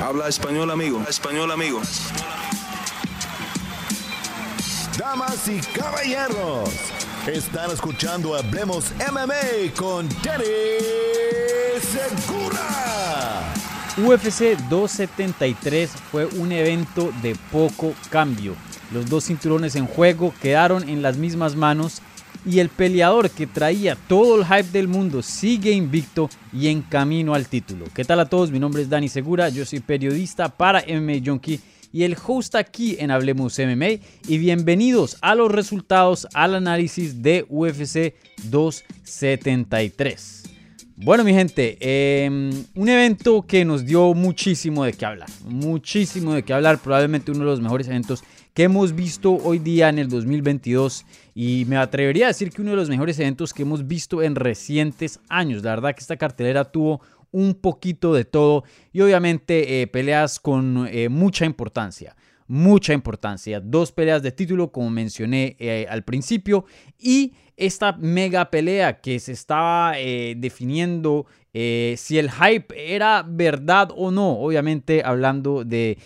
Habla español, amigo. Español, amigo. Damas y caballeros, están escuchando Hablemos MMA con Danny Segura. UFC 273 fue un evento de poco cambio. Los dos cinturones en juego quedaron en las mismas manos y el peleador que traía todo el hype del mundo sigue invicto y en camino al título. ¿Qué tal a todos? Mi nombre es Dani Segura, yo soy periodista para MMA Junkie y el host aquí en Hablemos MMA y bienvenidos a los resultados al análisis de UFC 273. Bueno, mi gente, em, un evento que nos dio muchísimo de qué hablar, muchísimo de qué hablar, probablemente uno de los mejores eventos que hemos visto hoy día en el 2022 y me atrevería a decir que uno de los mejores eventos que hemos visto en recientes años. La verdad que esta cartelera tuvo un poquito de todo y obviamente eh, peleas con eh, mucha importancia mucha importancia. Dos peleas de título, como mencioné eh, al principio, y esta mega pelea que se estaba definiendo si el hype era verdad o no. Obviamente hablando de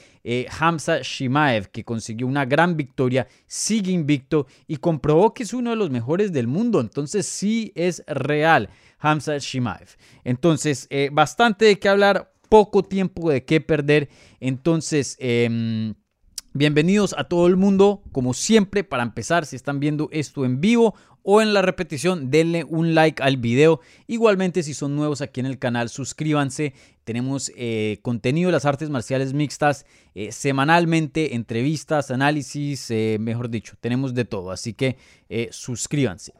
Hamza Shimaev, que consiguió una gran victoria, sigue invicto y comprobó que es uno de los mejores del mundo. Entonces sí es real Hamza Shimaev. Entonces, bastante de qué hablar, poco tiempo de qué perder. Entonces, em, Bienvenidos a todo el mundo, como siempre, para empezar, si están viendo esto en vivo o en la repetición, denle un like al video. Igualmente, si son nuevos aquí en el canal, suscríbanse. Tenemos eh, contenido de las artes marciales mixtas eh, semanalmente, entrevistas, análisis, eh, mejor dicho, tenemos de todo. Así que suscríbanse.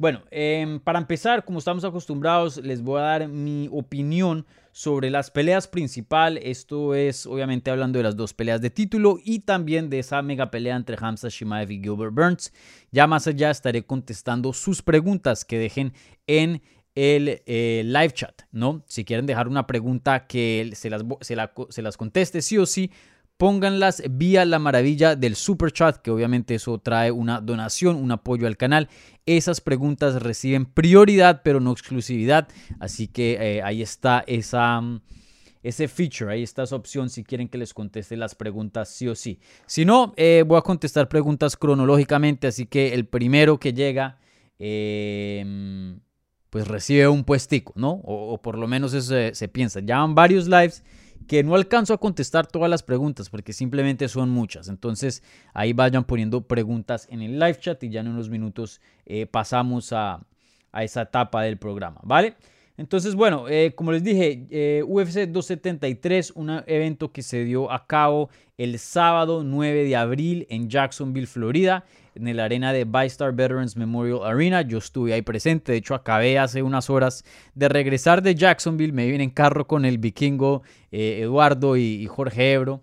Bueno, em, para empezar, como estamos acostumbrados, les voy a dar mi opinión sobre las peleas principal. Esto es obviamente hablando de las dos peleas de título y también de esa mega pelea entre Hamza Shimaev y Gilbert Burns. Ya más allá estaré contestando sus preguntas que dejen en el eh, live chat, ¿no? Si quieren dejar una pregunta que se las, se las conteste sí o sí, pónganlas vía la maravilla del super chat, que obviamente eso trae una donación, un apoyo al canal. Esas preguntas reciben prioridad, pero no exclusividad. Así que eh, ahí está esa, mm, ese feature, ahí está esa opción si quieren que les conteste las preguntas sí o sí. Si no, eh, voy a contestar preguntas cronológicamente, así que el primero que llega... Em, pues recibe un puestico, ¿no? O, por lo menos eso se, se piensa. Ya van varios lives que no alcanzo a contestar todas las preguntas porque simplemente son muchas. Entonces ahí vayan poniendo preguntas en el live chat y ya en unos minutos eh, pasamos a, a, esa etapa del programa, ¿vale? Entonces, bueno, eh, como les dije, eh, UFC 273, un evento que se dio a cabo el sábado 9 de abril en Jacksonville, Florida, en la arena de Bystar Veterans Memorial Arena. Yo estuve ahí presente, de hecho acabé hace unas horas de regresar de Jacksonville, me vine en carro con el vikingo eh, Eduardo y, Jorge Ebro.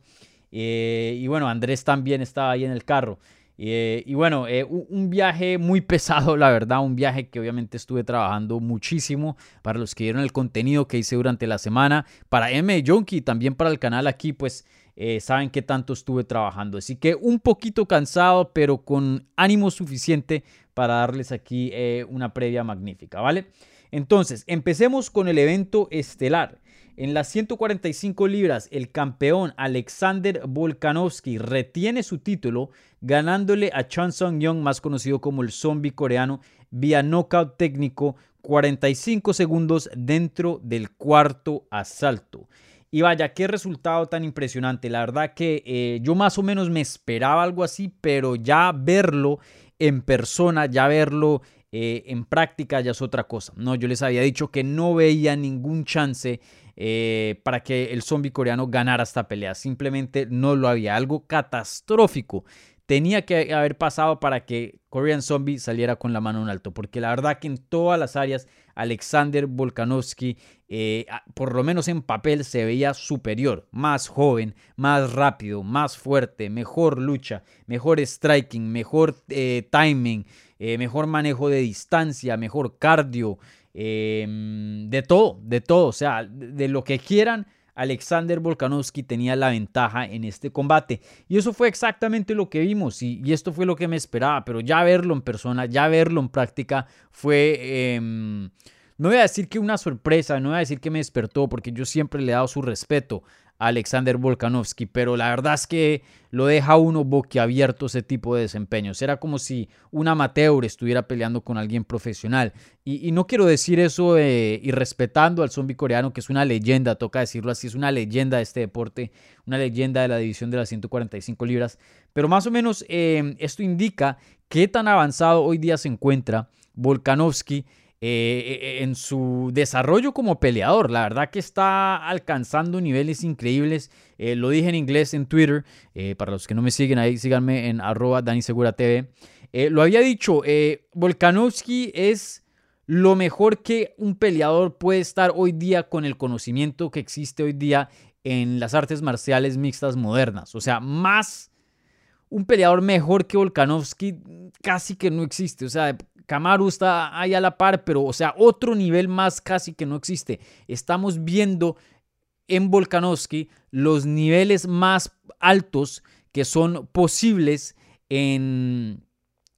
y bueno, Andrés también estaba ahí en el carro. Eh, y bueno, eh, un viaje muy pesado, la verdad, un viaje que obviamente estuve trabajando muchísimo para los que vieron el contenido que hice durante la semana, para M Junkie, también para el canal aquí, pues eh, saben qué tanto estuve trabajando. Así que un poquito cansado, pero con ánimo suficiente para darles aquí una previa magnífica, ¿vale? Entonces, empecemos con el evento estelar. En las 145 libras, el campeón Alexander Volkanovski retiene su título ganándole a Chan Sung Young, más conocido como el zombie coreano, vía knockout técnico 45 segundos dentro del cuarto asalto. Y vaya, qué resultado tan impresionante. La verdad que eh, yo más o menos me esperaba algo así, pero ya verlo en persona, ya verlo eh, en práctica ya es otra cosa. No, yo les había dicho que no veía ningún chance eh, para que el zombie coreano ganara esta pelea. Simplemente no lo había. Algo catastrófico tenía que haber pasado para que Korean Zombie saliera con la mano en alto. Porque la verdad que en todas las áreas Alexander Volkanovski, eh, por lo menos en papel, se veía superior, más joven, más rápido, más fuerte, mejor lucha, mejor striking, mejor eh, timing, mejor manejo de distancia, mejor cardio, de todo, de todo, o sea, de lo que quieran. Alexander Volkanovski tenía la ventaja en este combate. Y eso fue exactamente lo que vimos y, esto fue lo que me esperaba, pero ya verlo en persona, ya verlo en práctica fue, em, no voy a decir que una sorpresa, no voy a decir que me despertó, porque yo siempre le he dado su respeto Alexander Volkanovski, pero la verdad es que lo deja uno boquiabierto ese tipo de desempeños. Era como si un amateur estuviera peleando con alguien profesional. Y, no quiero decir eso eh, irrespetando al zombie coreano, que es una leyenda, toca decirlo así, es una leyenda de este deporte, una leyenda de la división de las 145 libras. Pero más o menos eh, esto indica qué tan avanzado hoy día se encuentra Volkanovski eh, eh, en su desarrollo como peleador. La verdad que está alcanzando niveles increíbles. Eh, lo dije en inglés en Twitter. para los que no me siguen ahí, síganme en arroba TV. lo había dicho, Volkanovski es lo mejor que un peleador puede estar hoy día con el conocimiento que existe hoy día en las artes marciales mixtas modernas. O sea, más un peleador mejor que Volkanovski casi que no existe. O sea, Kamaru está ahí a la par, pero o sea, otro nivel más casi que no existe. Estamos viendo en Volkanovski los niveles más altos que son posibles en,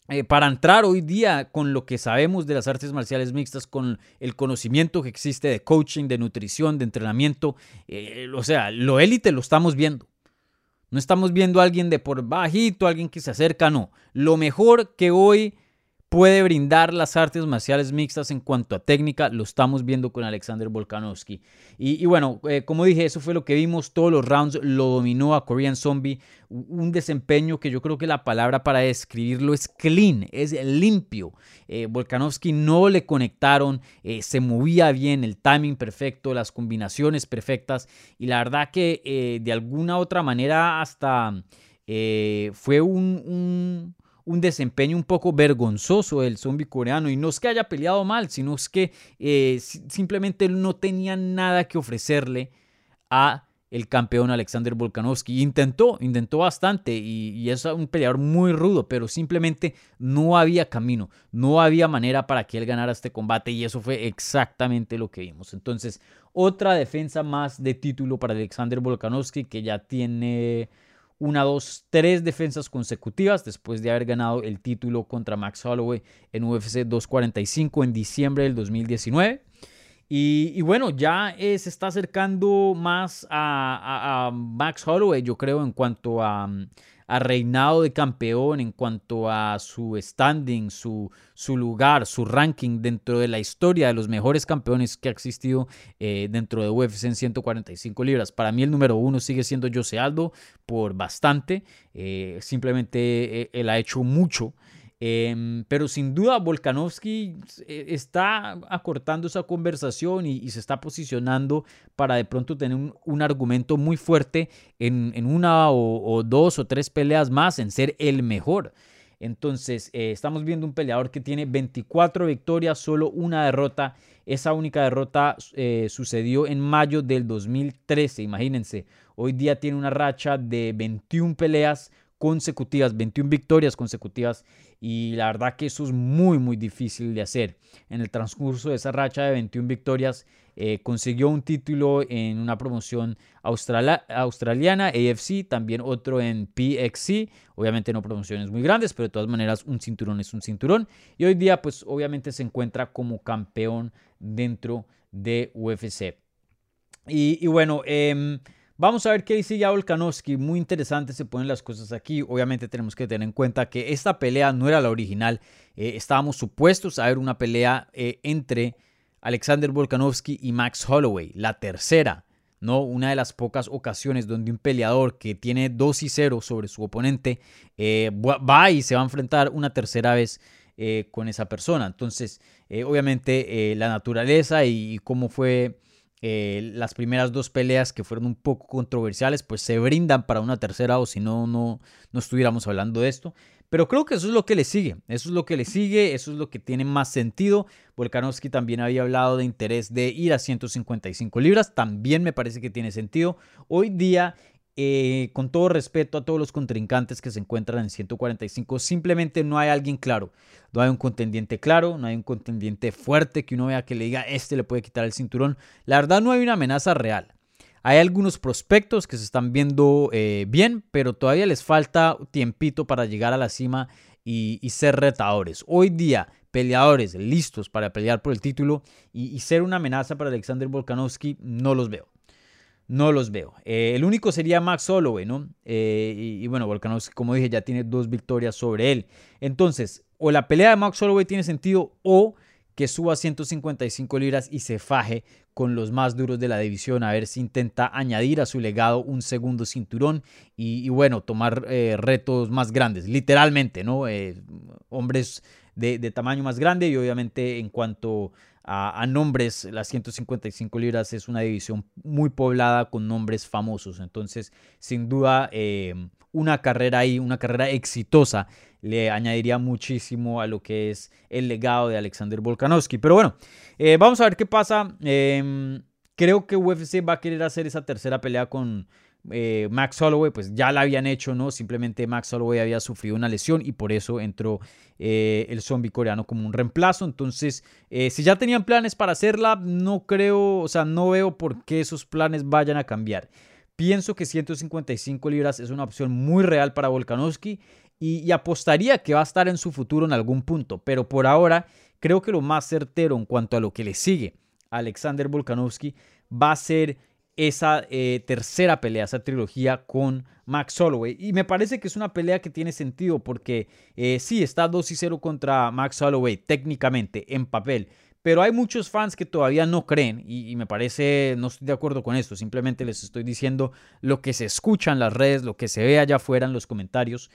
eh, para entrar hoy día con lo que sabemos de las artes marciales mixtas, con el conocimiento que existe de coaching, de nutrición, de entrenamiento. Eh, o sea, lo élite lo estamos viendo. No estamos viendo a alguien de por bajito, alguien que se acerca, no. Lo mejor que hoy puede brindar las artes marciales mixtas en cuanto a técnica, lo estamos viendo con Alexander Volkanovski. Y, bueno, eh, como dije, eso fue lo que vimos, todos los rounds lo dominó a Korean Zombie, un desempeño que yo creo que la palabra para describirlo es clean, es limpio. Eh, Volkanovski no le conectaron, eh, se movía bien, el timing perfecto, las combinaciones perfectas y la verdad que de alguna otra manera hasta fue un desempeño un poco vergonzoso del zombie coreano. Y no es que haya peleado mal, sino es que eh, simplemente no tenía nada que ofrecerle a el campeón Alexander Volkanovski. Intentó, intentó bastante y, y, es un peleador muy rudo, pero simplemente no había camino, no había manera para que él ganara este combate y eso fue exactamente lo que vimos. Entonces, otra defensa más de título para Alexander Volkanovski que ya tiene una, dos, tres defensas consecutivas después de haber ganado el título contra Max Holloway en UFC 245 en diciembre del 2019. Y, bueno, ya eh, se está acercando más a, Max Holloway, yo creo, en cuanto a, a reinado de campeón, en cuanto a su standing, su, su lugar, su ranking dentro de la historia de los mejores campeones que ha existido eh, dentro de UFC en 145 libras. Para mí el número uno sigue siendo Jose Aldo por bastante. Eh, simplemente él ha hecho mucho. Em, pero sin duda Volkanovski eh, está acortando esa conversación y, se está posicionando para de pronto tener un, argumento muy fuerte en, una o, dos o tres peleas más en ser el mejor. Entonces, eh, estamos viendo un peleador que tiene 24 victorias, solo una derrota. Esa única derrota eh, sucedió en mayo del 2013, imagínense. Hoy día tiene una racha de 21 peleas consecutivas, 21 victorias consecutivas y la verdad que eso es muy muy difícil de hacer. En el transcurso de esa racha de 21 victorias eh, consiguió un título en una promoción australiana, AFC, también otro en PXC, obviamente no promociones muy grandes, pero de todas maneras un cinturón es un cinturón y hoy día pues obviamente se encuentra como campeón dentro de UFC. Y, bueno, eh, Vamos a ver qué dice ya Volkanovski. Muy interesante se ponen las cosas aquí. Obviamente tenemos que tener en cuenta que esta pelea no era la original. Eh, estábamos supuestos a ver una pelea eh, entre Alexander Volkanovski y Max Holloway. La tercera, ¿no? Una de las pocas ocasiones donde un peleador que tiene 2 y 0 sobre su oponente eh, va y se va a enfrentar una tercera vez con esa persona. Entonces, obviamente la naturaleza y cómo fue eh, las primeras dos peleas que fueron un poco controversiales, pues se brindan para una tercera o si no, no, no estuviéramos hablando de esto. Pero creo que eso es lo que le sigue, eso es lo que le sigue, eso es lo que tiene más sentido. Volkanovski también había hablado de interés de ir a 155 libras, también me parece que tiene sentido. Hoy día eh, con todo respeto a todos los contrincantes que se encuentran en 145, simplemente no hay alguien claro. No hay un contendiente claro, no hay un contendiente fuerte que uno vea que le diga, este le puede quitar el cinturón. La verdad no hay una amenaza real. Hay algunos prospectos que se están viendo eh, bien, pero todavía les falta tiempito para llegar a la cima y, ser retadores. Hoy día, peleadores listos para pelear por el título y, ser una amenaza para Alexander Volkanovski, no los veo. No los veo. Eh, el único sería Max Holloway, ¿no? Eh, y, bueno, Volkanovski, como dije, ya tiene dos victorias sobre él. Entonces, o la pelea de Max Holloway tiene sentido o que suba 155 libras y se faje con los más duros de la división, a ver si intenta añadir a su legado un segundo cinturón y, bueno, tomar eh, retos más grandes, literalmente, ¿no? Hombres de, tamaño más grande y obviamente en cuanto a, nombres, las 155 libras es una división muy poblada con nombres famosos, entonces sin duda eh, una carrera ahí, una carrera exitosa le añadiría muchísimo a lo que es el legado de Alexander Volkanovski. Pero bueno, eh, vamos a ver qué pasa. Em, creo que UFC va a querer hacer esa tercera pelea con eh, Max Holloway, pues ya la habían hecho, ¿no? Simplemente Max Holloway había sufrido una lesión y por eso entró eh, el zombie coreano como un reemplazo. Entonces, si ya tenían planes para hacerla, no creo, o sea, no veo por qué esos planes vayan a cambiar. Pienso que 155 libras es una opción muy real para Volkanovski y, apostaría que va a estar en su futuro en algún punto, pero por ahora creo que lo más certero en cuanto a lo que le sigue a Alexander Volkanovski va a ser esa eh, tercera pelea, esa trilogía con Max Holloway. Y me parece que es una pelea que tiene sentido porque eh, sí, está 2 y 0 contra Max Holloway técnicamente en papel. Pero hay muchos fans que todavía no creen y, y, me parece, no estoy de acuerdo con esto, simplemente les estoy diciendo lo que se escucha en las redes, lo que se ve allá afuera en los comentarios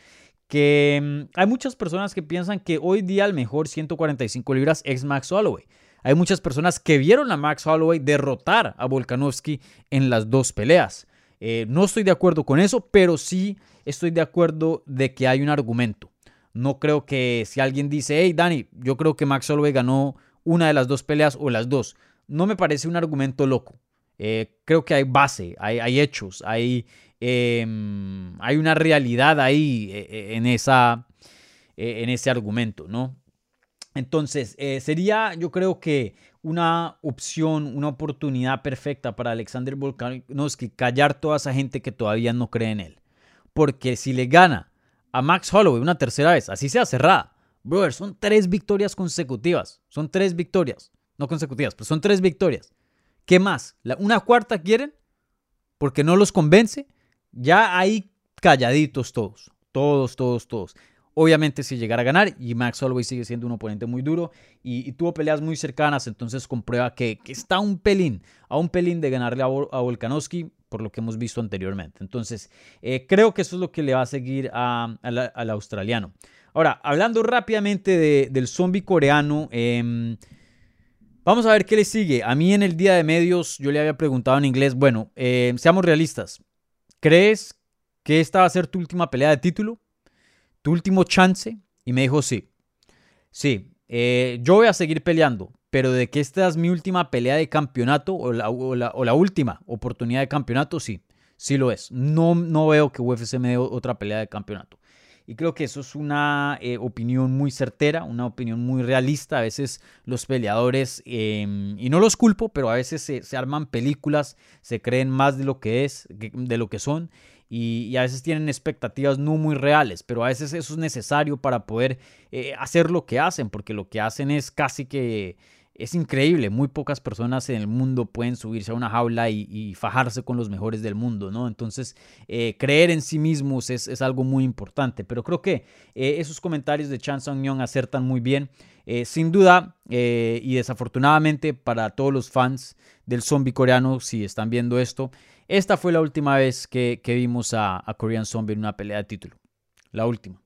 que mm, hay muchas personas que piensan que hoy día el mejor 145 libras es Max Holloway. Hay muchas personas que vieron a Max Holloway derrotar a Volkanovski en las dos peleas. Eh, no estoy de acuerdo con eso, pero sí estoy de acuerdo de que hay un argumento. No creo que si alguien dice, hey Dani, yo creo que Max Holloway ganó una de las dos peleas o las dos, no me parece un argumento loco. Eh, creo que hay base, hay, hechos, hay Em, hay una realidad ahí eh, en, esa, en ese argumento, ¿no? Entonces, sería yo creo que una opción, una oportunidad perfecta para Alexander Volkanovski callar toda esa gente que todavía no cree en él. Porque si le gana a Max Holloway una tercera vez, así sea cerrada, brother, son tres victorias consecutivas. Son tres victorias. No consecutivas, pero son tres victorias. ¿Qué más? ¿Una cuarta quieren? Porque no los convence. Ya ahí calladitos todos, todos, todos, todos. Obviamente si llegara a ganar y Max Holloway sigue siendo un oponente muy duro y, tuvo peleas muy cercanas, entonces comprueba que, está un pelín, a un pelín de ganarle a, Volkanovski por lo que hemos visto anteriormente. Entonces eh, creo que eso es lo que le va a seguir al australiano. Ahora, hablando rápidamente del zombie coreano, em, vamos a ver qué le sigue. A mí en el día de medios yo le había preguntado en inglés, bueno, eh, seamos realistas, ¿crees que esta va a ser tu última pelea de título? ¿Tu último chance? Y me dijo, sí. Sí, eh, yo voy a seguir peleando, pero de que esta es mi última pelea de campeonato o la, última oportunidad de campeonato, sí, sí lo es. No, no veo que UFC me dé otra pelea de campeonato. Y creo que eso es una eh, opinión muy certera, una opinión muy realista. A veces los peleadores, em, y no los culpo, pero a veces se, arman películas, se creen más de lo que es, de lo que son. Y, a veces tienen expectativas no muy reales, pero a veces eso es necesario para poder eh, hacer lo que hacen, porque lo que hacen es casi que es increíble, muy pocas personas en el mundo pueden subirse a una jaula y, fajarse con los mejores del mundo, ¿no? Entonces, eh, creer en sí mismos es, algo muy importante, pero creo que eh, esos comentarios de Chan Sung Young acertan muy bien. Sin duda, y desafortunadamente para todos los fans del zombie coreano, si están viendo esto, esta fue la última vez que, vimos a, a Korean Zombie en una pelea de título. La última.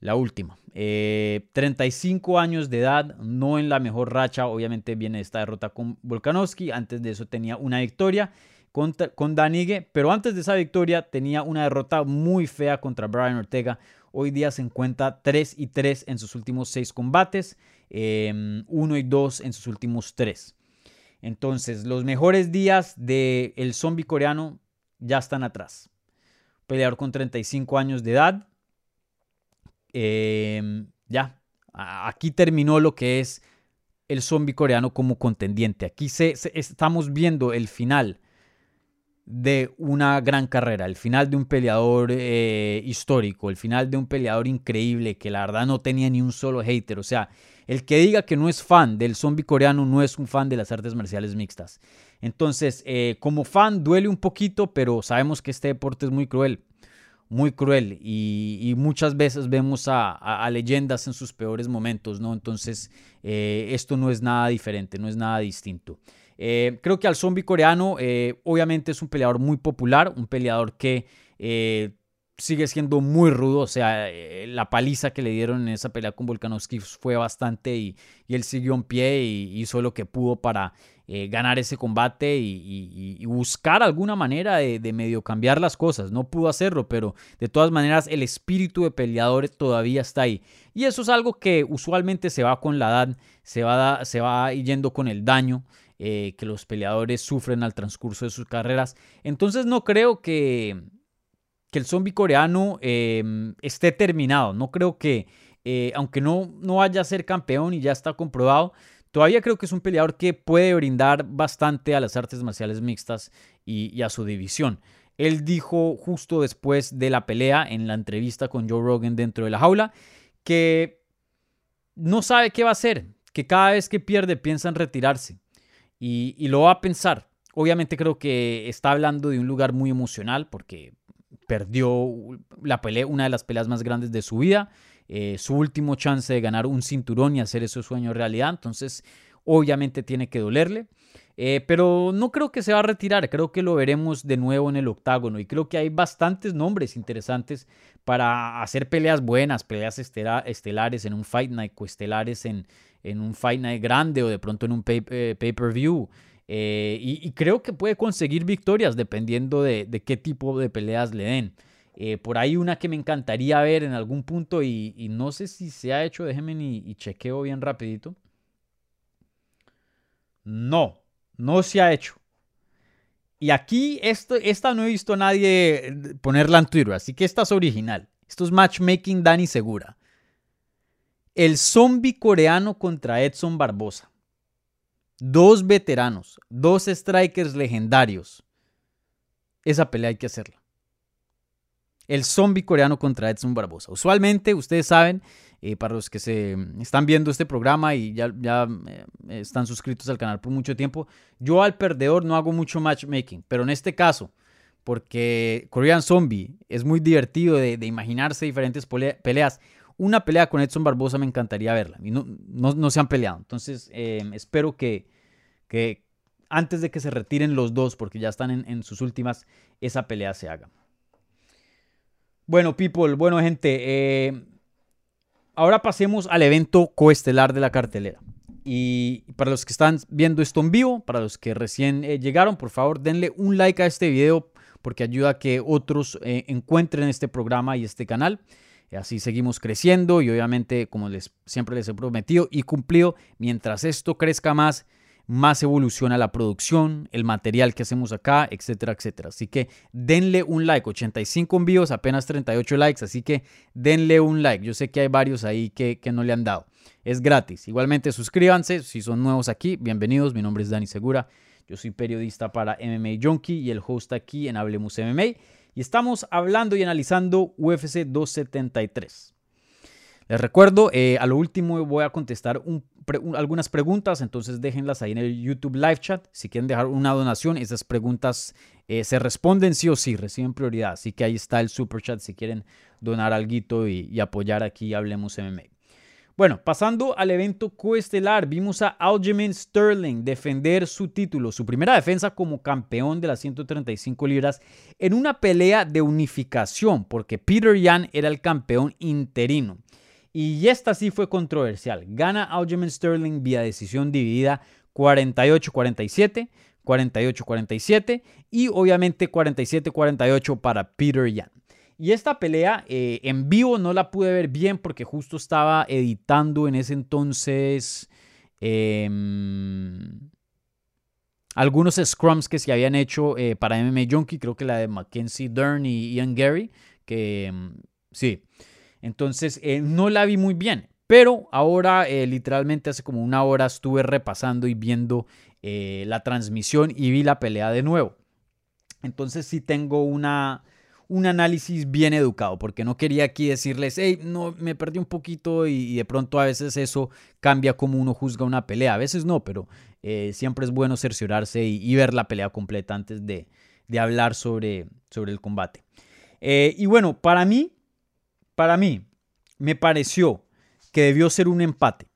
La última. 35 eh, años de edad, no en la mejor racha. Obviamente viene esta derrota con Volkanovski. Antes de eso tenía una victoria contra, con Danigue. Pero antes de esa victoria tenía una derrota muy fea contra Brian Ortega. Hoy día se encuentra 3 y 3 en sus últimos 6 combates. 1 em, y 2 en sus últimos 3. Entonces, los mejores días del el zombie coreano ya están atrás. Peleador con 35 años de edad, Em, ya, aquí terminó lo que es el zombie coreano como contendiente. Aquí se, estamos viendo el final de una gran carrera, el final de un peleador eh, histórico, el final de un peleador increíble que la verdad no tenía ni un solo hater. O sea, el que diga que no es fan del zombie coreano no es un fan de las artes marciales mixtas. Entonces, eh, como fan duele un poquito, pero sabemos que este deporte es muy cruel, muy cruel y, muchas veces vemos a, leyendas en sus peores momentos, ¿no? Entonces, eh, esto no es nada diferente, no es nada distinto. Eh, creo que al zombie coreano, eh, obviamente es un peleador muy popular, un peleador que eh, sigue siendo muy rudo. O sea, la paliza que le dieron en esa pelea con Volkanovski fue bastante y, él siguió en pie y hizo lo que pudo para ganar ese combate y, buscar alguna manera de, medio cambiar las cosas. No pudo hacerlo, pero de todas maneras el espíritu de peleador todavía está ahí. Y eso es algo que usualmente se va con la edad, se va, se va yendo con el daño. Eh, que los peleadores sufren al transcurso de sus carreras. Entonces no creo que, que el zombie coreano em, esté terminado. No creo que, eh, aunque no, no vaya a ser campeón y ya está comprobado, todavía creo que es un peleador que puede brindar bastante a las artes marciales mixtas y, a su división. Él dijo justo después de la pelea en la entrevista con Joe Rogan dentro de la jaula que no sabe qué va a hacer, que cada vez que pierde piensa en retirarse y, lo va a pensar. Obviamente creo que está hablando de un lugar muy emocional porque perdió la pelea, una de las peleas más grandes de su vida, eh, su último chance de ganar un cinturón y hacer ese sueño realidad. Entonces, obviamente tiene que dolerle. Eh, pero no creo que se va a retirar, creo que lo veremos de nuevo en el octágono y creo que hay bastantes nombres interesantes para hacer peleas buenas, peleas estelares en un Fight Night, estelares en, en un Fight Night grande o de pronto en un eh, pay-per-view. Eh, y, creo que puede conseguir victorias dependiendo de, qué tipo de peleas le den. Eh, por ahí una que me encantaría ver en algún punto y, no sé si se ha hecho, déjenme y, chequeo bien rapidito. No, no se ha hecho. Y aquí esto, esta no he visto a nadie ponerla en Twitter, así que esta es original. Esto es matchmaking Dani Segura. El zombie coreano contra Edson Barbosa. Dos veteranos, dos strikers legendarios. Esa pelea hay que hacerla. El zombie coreano contra Edson Barbosa. Usualmente, ustedes saben, eh, para los que se están viendo este programa y ya, ya eh, están suscritos al canal por mucho tiempo, yo al perdedor no hago mucho matchmaking, pero en este caso, porque Korean Zombie es muy divertido de imaginarse diferentes peleas una pelea con Edson Barbosa me encantaría verla. Y no, no, se han peleado. Entonces, em, espero que, que, antes de que se retiren los dos, porque ya están en, sus últimas, esa pelea se haga. Bueno, people, bueno, gente. Em, ahora pasemos al evento coestelar de la cartelera. Y para los que están viendo esto en vivo, para los que recién eh, llegaron, por favor, denle un like a este video porque ayuda a que otros eh, encuentren este programa y este canal. Así seguimos creciendo y obviamente, como les, siempre les he prometido y cumplido, mientras esto crezca más, más evoluciona la producción, el material que hacemos acá, etcétera, etcétera. Así que denle un like, 85 envíos, apenas 38 likes, así que denle un like. Yo sé que hay varios ahí que, que no le han dado. Es gratis. Igualmente suscríbanse si son nuevos aquí. Bienvenidos, mi nombre es Dani Segura. Yo soy periodista para MMA Junkie y el host aquí en Hablemos MMA y estamos hablando y analizando UFC 273. Les recuerdo, eh, a lo último voy a contestar algunas preguntas, entonces déjenlas ahí en el YouTube Live Chat. Si quieren dejar una donación, esas preguntas eh, se responden sí o sí, reciben prioridad. Así que ahí está el Super Chat si quieren donar algo y, y apoyar aquí Hablemos MMA. Bueno, pasando al evento coestelar, vimos a Aljamain Sterling defender su título, su primera defensa como campeón de las 135 libras en una pelea de unificación, porque Peter Yan era el campeón interino. Y esta sí fue controversial. Gana Aljamain Sterling vía decisión dividida 48-47, 48-47 y obviamente 47-48 para Peter Yan. Y esta pelea eh, en vivo no la pude ver bien porque justo estaba editando en ese entonces em, algunos scrums que se habían hecho eh, para MMA Junkie, creo que la de Mackenzie Dern y Ian Gary, que em, sí. Entonces eh, no la vi muy bien, pero ahora literalmente hace como una hora estuve repasando y viendo la transmisión y vi la pelea de nuevo. Entonces sí tengo una, un análisis bien educado, porque no quería aquí decirles, hey, no, me perdí un poquito y, de pronto a veces eso cambia como uno juzga una pelea. A veces no, pero eh, siempre es bueno cerciorarse y, ver la pelea completa antes de, hablar sobre, sobre el combate. Eh, y bueno, para mí, para mí, me pareció que debió ser un empate.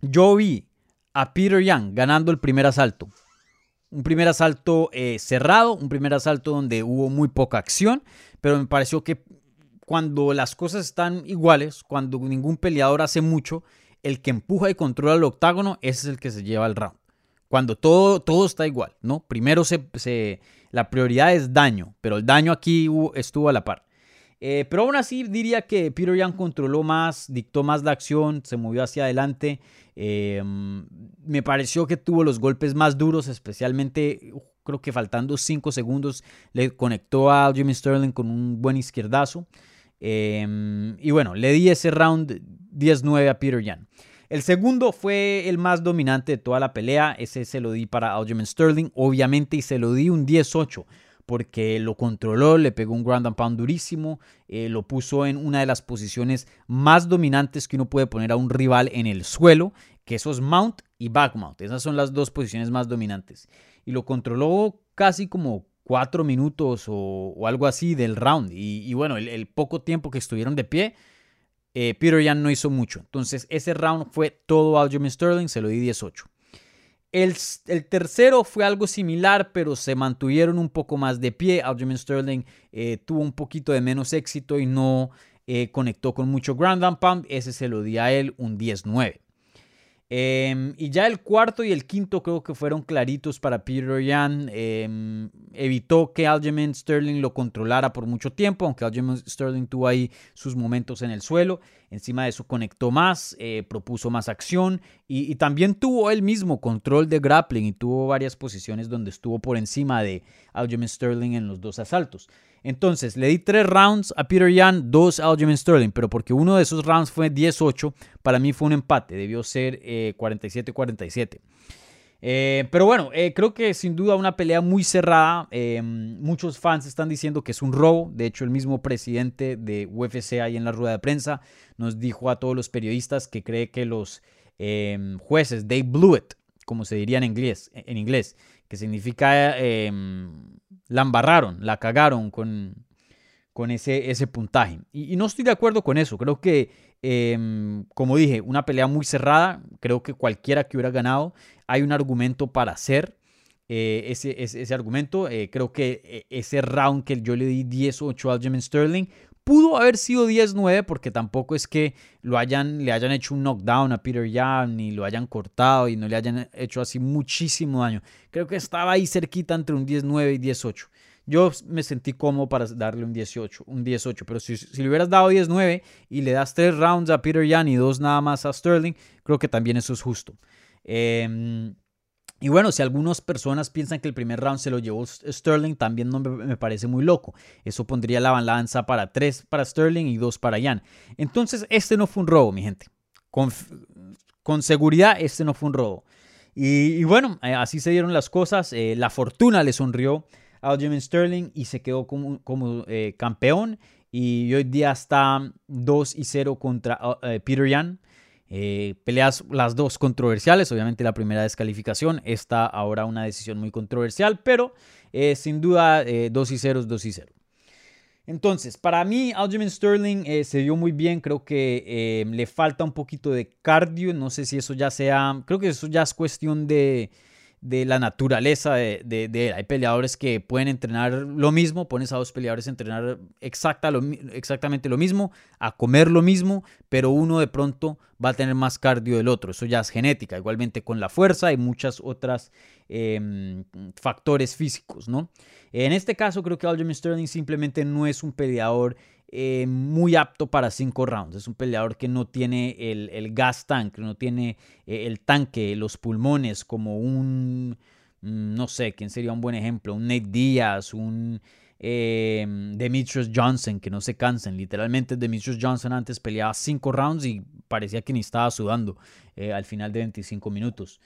Yo vi a Peter Young ganando el primer asalto. Un primer asalto eh, cerrado, un primer asalto donde hubo muy poca acción, pero me pareció que cuando las cosas están iguales, cuando ningún peleador hace mucho, el que empuja y controla el octágono, ese es el que se lleva el round. Cuando todo, todo está igual, ¿no? Primero se, la prioridad es daño, pero el daño aquí estuvo a la par. Eh, pero aún así diría que Peter Young controló más, dictó más la acción, se movió hacia adelante. Eh, me pareció que tuvo los golpes más duros, especialmente creo que faltando 5 segundos le conectó a Jimmy Sterling con un buen izquierdazo. Eh, y bueno, le di ese round 10-9 a Peter Young. El segundo fue el más dominante de toda la pelea. Ese se lo di para Aljamain Sterling, obviamente, y se lo di un 18 porque lo controló, le pegó un ground and pound durísimo, eh, lo puso en una de las posiciones más dominantes que uno puede poner a un rival en el suelo, que eso es mount y back mount. Esas son las dos posiciones más dominantes. Y lo controló casi como cuatro minutos o, algo así del round. Y, bueno, el, poco tiempo que estuvieron de pie, eh, Peter Yan no hizo mucho. Entonces ese round fue todo Aljamain Sterling, se lo di 18. El, tercero fue algo similar, pero se mantuvieron un poco más de pie. Aljamain Sterling eh, tuvo un poquito de menos éxito y no eh, conectó con mucho ground and pound. Ese se lo di a él un 10-9. Em, y ya el cuarto y el quinto creo que fueron claritos para Peter Yan. Em, evitó que Aljamain Sterling lo controlara por mucho tiempo, aunque Aljamain Sterling tuvo ahí sus momentos en el suelo. Encima de eso conectó más, eh, propuso más acción y, también tuvo él mismo control de grappling y tuvo varias posiciones donde estuvo por encima de Aljamain Sterling en los dos asaltos. Entonces, le di tres rounds a Peter Yan, dos a Aljamain Sterling, pero porque uno de esos rounds fue 18, para mí fue un empate, debió ser 47-47. Eh, eh, pero bueno, eh, creo que sin duda una pelea muy cerrada. muchos fans están diciendo que es un robo. De hecho, el mismo presidente de UFC ahí en la rueda de prensa nos dijo a todos los periodistas que cree que los jueces, they blew it, como se diría en inglés, en inglés que significa la embarraron, la cagaron con, con ese, ese puntaje. Y, no estoy de acuerdo con eso. Creo que, em, como dije, una pelea muy cerrada. Creo que cualquiera que hubiera ganado, hay un argumento para hacer eh, ese, ese, argumento. Eh, creo que eh, ese round que yo le di 10-8 al Jimmy Sterling Pudo haber sido 10-9 porque tampoco es que lo hayan, le hayan hecho un knockdown a Peter Young ni lo hayan cortado y no le hayan hecho así muchísimo daño. Creo que estaba ahí cerquita entre un 10-9 y 18. Yo me sentí cómodo para darle un 18, un 18, pero si, si le hubieras dado 10-9 y le das 3 rounds a Peter Young y 2 nada más a Sterling, creo que también eso es justo. Eh, y bueno, si algunas personas piensan que el primer round se lo llevó Sterling, también no me, parece muy loco. Eso pondría la balanza para 3 para Sterling y 2 para Jan. Entonces, este no fue un robo, mi gente. Con, con seguridad, este no fue un robo. Y, bueno, eh, así se dieron las cosas. Eh, la fortuna le sonrió a Aljamain Sterling y se quedó como, eh, campeón. Y hoy día está 2 y 0 contra Peter Jan. Eh, peleas las dos controversiales, obviamente la primera descalificación, esta ahora una decisión muy controversial, pero eh, sin duda 2 eh, y 0 2 y 0. Entonces, para mí, Aljamain Sterling se vio muy bien. Creo que le falta un poquito de cardio. No sé si eso ya sea. Creo que eso ya es cuestión de, de la naturaleza de, de, Hay peleadores que pueden entrenar lo mismo, pones a dos peleadores a entrenar exacta exactamente lo mismo, a comer lo mismo, pero uno de pronto va a tener más cardio del otro. Eso ya es genética. Igualmente con la fuerza y muchas otras em, factores físicos, ¿no? En este caso creo que Aljamain Sterling simplemente no es un peleador eh, muy apto para cinco rounds. Es un peleador que no tiene el, gas tank, no tiene eh, el tanque, los pulmones como un, mm, no sé, ¿quién sería un buen ejemplo? Un Nate Diaz, un eh, Demetrius Johnson, que no se cansen. Literalmente Demetrius Johnson antes peleaba cinco rounds y parecía que ni estaba sudando al final de 25 minutos.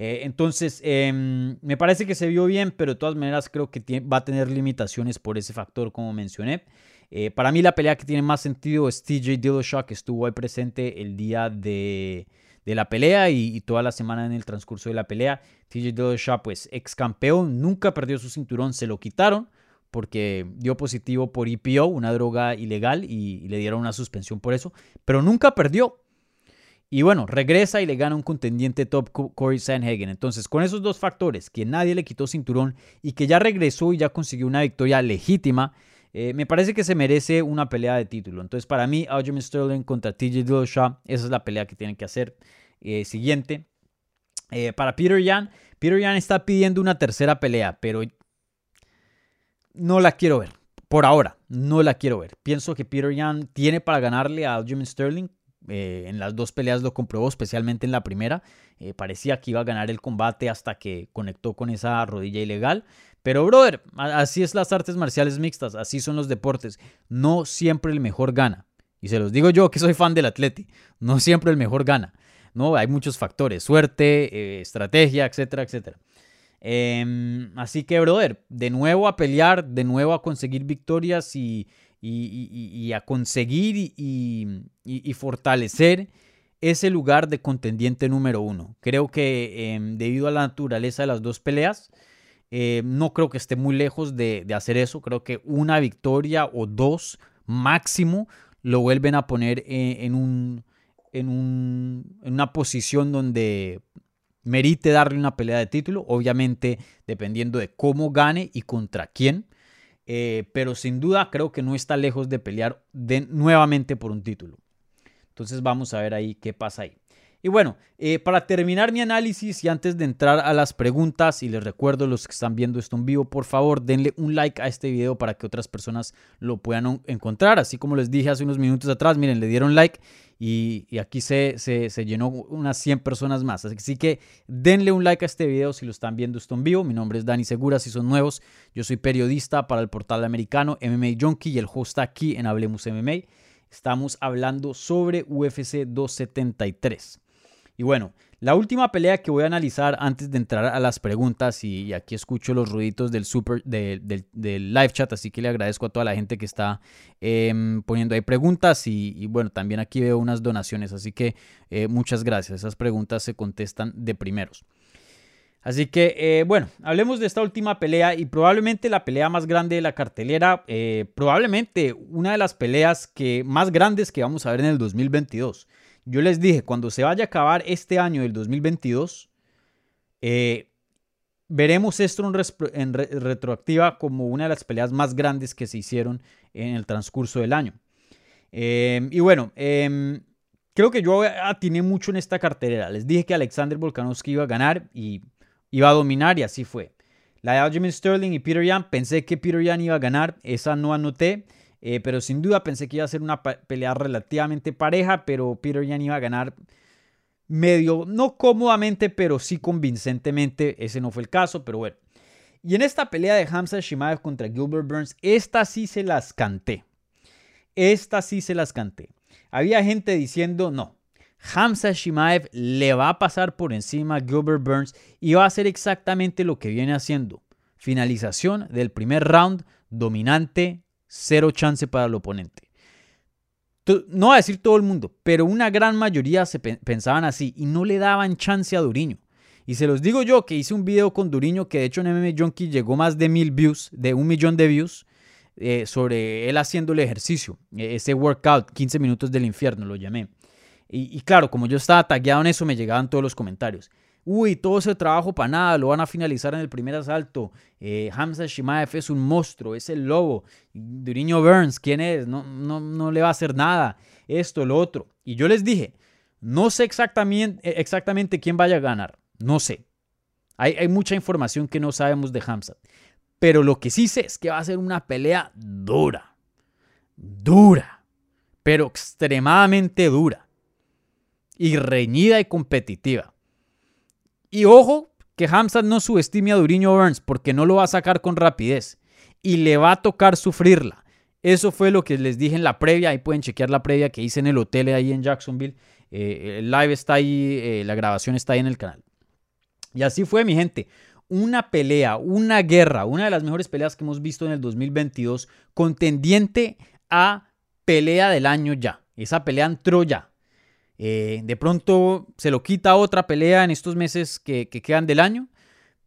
Eh, entonces, em, me parece que se vio bien, pero de todas maneras creo que va a tener limitaciones por ese factor, como mencioné. Eh, para mí la pelea que tiene más sentido es TJ Dillashaw, que estuvo ahí presente el día de, la pelea y, toda la semana en el transcurso de la pelea. TJ Dillashaw, pues ex campeón, nunca perdió su cinturón, se lo quitaron porque dio positivo por EPO, una droga ilegal, y le dieron una suspensión por eso, pero nunca perdió. Y bueno, regresa y le gana un contendiente top Corey Sanhagen. Entonces, con esos dos factores, que nadie le quitó cinturón y que ya regresó y ya consiguió una victoria legítima, eh, me parece que se merece una pelea de título. Entonces, para mí, Aljamain Sterling contra TJ Dillashaw, esa es la pelea que tienen que hacer. Eh, siguiente. Eh, para Peter Yan, Peter Yan está pidiendo una tercera pelea, pero no la quiero ver. Por ahora, no la quiero ver. Pienso que Peter Yan tiene para ganarle a Aljamain Sterling. En las dos peleas lo comprobó, especialmente en la primera. Eh, parecía que iba a ganar el combate hasta que conectó con esa rodilla ilegal. Pero, brother, así es las artes marciales mixtas, así son los deportes. No siempre el mejor gana. Y se los digo yo que soy fan del Atleti. No siempre el mejor gana. No, hay muchos factores, suerte, eh, estrategia, etcétera, etcétera. Em, así que, brother, de nuevo a pelear, de nuevo a conseguir victorias y, a conseguir y, fortalecer ese lugar de contendiente número uno. Creo que em, debido a la naturaleza de las dos peleas, eh, no creo que esté muy lejos de, hacer eso. Creo que una victoria o dos máximo lo vuelven a poner en una posición donde merite darle una pelea de título, obviamente dependiendo de cómo gane y contra quién. Eh, pero sin duda creo que no está lejos de pelear de, nuevamente por un título. Entonces vamos a ver ahí qué pasa ahí. Y bueno, eh, para terminar mi análisis y antes de entrar a las preguntas, y les recuerdo los que están viendo esto en vivo, por favor denle un like a este video para que otras personas lo puedan encontrar. Así como les dije hace unos minutos atrás, miren, le dieron like y, aquí se, se, llenó unas 100 personas más. Así que denle un like a este video si lo están viendo esto en vivo. Mi nombre es Dani Segura, si son nuevos, yo soy periodista para el portal americano MMA Junkie y el host aquí en Hablemos MMA. Estamos hablando sobre UFC 273. Y bueno, la última pelea que voy a analizar antes de entrar a las preguntas, y, aquí escucho los ruiditos del, super, del, live chat, así que le agradezco a toda la gente que está em, poniendo ahí preguntas y, bueno, también aquí veo unas donaciones, así que eh, muchas gracias. Esas preguntas se contestan de primeros. Así que, eh, bueno, hablemos de esta última pelea y probablemente la pelea más grande de la cartelera, eh, probablemente una de las peleas que, más grandes que vamos a ver en el 2022. Yo les dije, cuando se vaya a acabar este año del 2022, eh, veremos esto en, retroactiva como una de las peleas más grandes que se hicieron en el transcurso del año. Em, y bueno, em, creo que yo atiné mucho en esta cartelera. Les dije que Alexander Volkanovski iba a ganar y iba a dominar y así fue. La de Aljamain Sterling y Peter Yan, pensé que Peter Yan iba a ganar, esa no anoté. Eh, pero sin duda pensé que iba a ser una pelea relativamente pareja, pero Peter Yan iba a ganar medio, no cómodamente, pero sí convincentemente. Ese no fue el caso, pero bueno. Y en esta pelea de Hamza Shimaev contra Gilbert Burns, esta sí se las canté. Esta sí se las canté. Había gente diciendo, no, Hamza Shimaev le va a pasar por encima a Gilbert Burns y va a hacer exactamente lo que viene haciendo. Finalización del primer round, dominante, cero chance para el oponente. No va a decir todo el mundo, pero una gran mayoría se pensaban así y no le daban chance a Duriño. Y se los digo yo que hice un video con Duriño que de hecho en MMA Junkie llegó más de mil views, de un millón de views, eh, sobre él haciendo el ejercicio, e-, ese workout, 15 minutos del infierno lo llamé. Y, y claro, como yo estaba tagueado en eso, me llegaban todos los comentarios uy, todo ese trabajo para nada, lo van a finalizar en el primer asalto. Eh, Hamza Shimaev es un monstruo, es el lobo. Duriño Burns, ¿quién es? No, no, no le va a hacer nada. Esto, lo otro. Y yo les dije, no sé exactamente, eh, exactamente quién vaya a ganar. No sé. Hay, hay mucha información que no sabemos de Hamza. Pero lo que sí sé es que va a ser una pelea dura. Dura. Pero extremadamente dura. Y reñida y competitiva. Y ojo que Hamza no subestime a Duriño Burns porque no lo va a sacar con rapidez y le va a tocar sufrirla. Eso fue lo que les dije en la previa. Ahí pueden chequear la previa que hice en el hotel ahí en Jacksonville. Eh, el live está ahí, eh, la grabación está ahí en el canal. Y así fue, mi gente. Una pelea, una guerra, una de las mejores peleas que hemos visto en el 2022, contendiente a pelea del año ya. Esa pelea entró ya. Eh, de pronto se lo quita otra pelea en estos meses que, que quedan del año,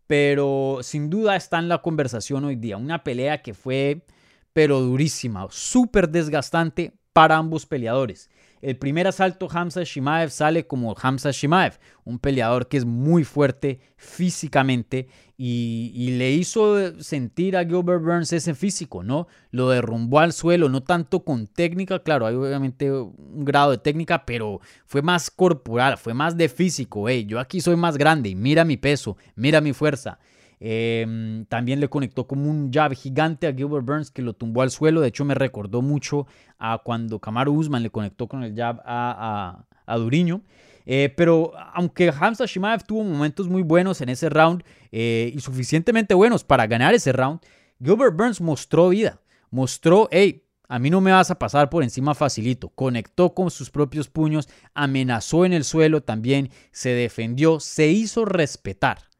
pero sin duda está en la conversación hoy día. Una pelea que fue, pero durísima, súper desgastante para ambos peleadores. El primer asalto, Hamza Shimaev sale como Hamza Shimaev, un peleador que es muy fuerte físicamente y, le hizo sentir a Gilbert Burns ese físico, ¿no? Lo derrumbó al suelo, no tanto con técnica, claro, hay obviamente un grado de técnica, pero fue más corporal, fue más de físico. Hey, yo aquí soy más grande, mira mi peso, mira mi fuerza. Em, también le conectó como un jab gigante a Gilbert Burns que lo tumbó al suelo. De hecho, me recordó mucho a cuando Kamaru Usman le conectó con el jab a, a, Duriño. Eh, pero aunque Hamza Shimaev tuvo momentos muy buenos en ese round eh, y suficientemente buenos para ganar ese round, Gilbert Burns mostró vida. Mostró, hey, a mí no me vas a pasar por encima facilito. Conectó con sus propios puños, amenazó en el suelo también, se defendió, se hizo respetar.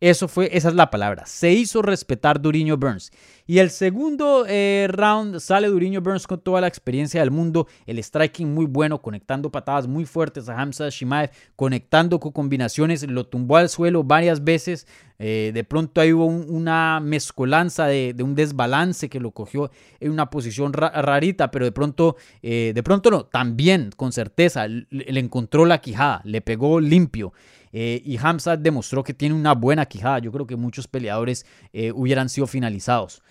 Eso fue, esa es la palabra. Se hizo respetar Duriño Burns. Y el segundo eh, round sale Duriño Burns con toda la experiencia del mundo, el striking muy bueno, conectando patadas muy fuertes a Hamza Shimaev, conectando con combinaciones, lo tumbó al suelo varias veces. Eh, de pronto ahí hubo una mezcolanza de, un desbalance que lo cogió en una posición rarita, pero de pronto, eh, de pronto no, también con certeza le encontró la quijada, le pegó limpio. Eh, y Hamzat demostró que tiene una buena quijada. Yo creo que muchos peleadores hubieran sido finalizados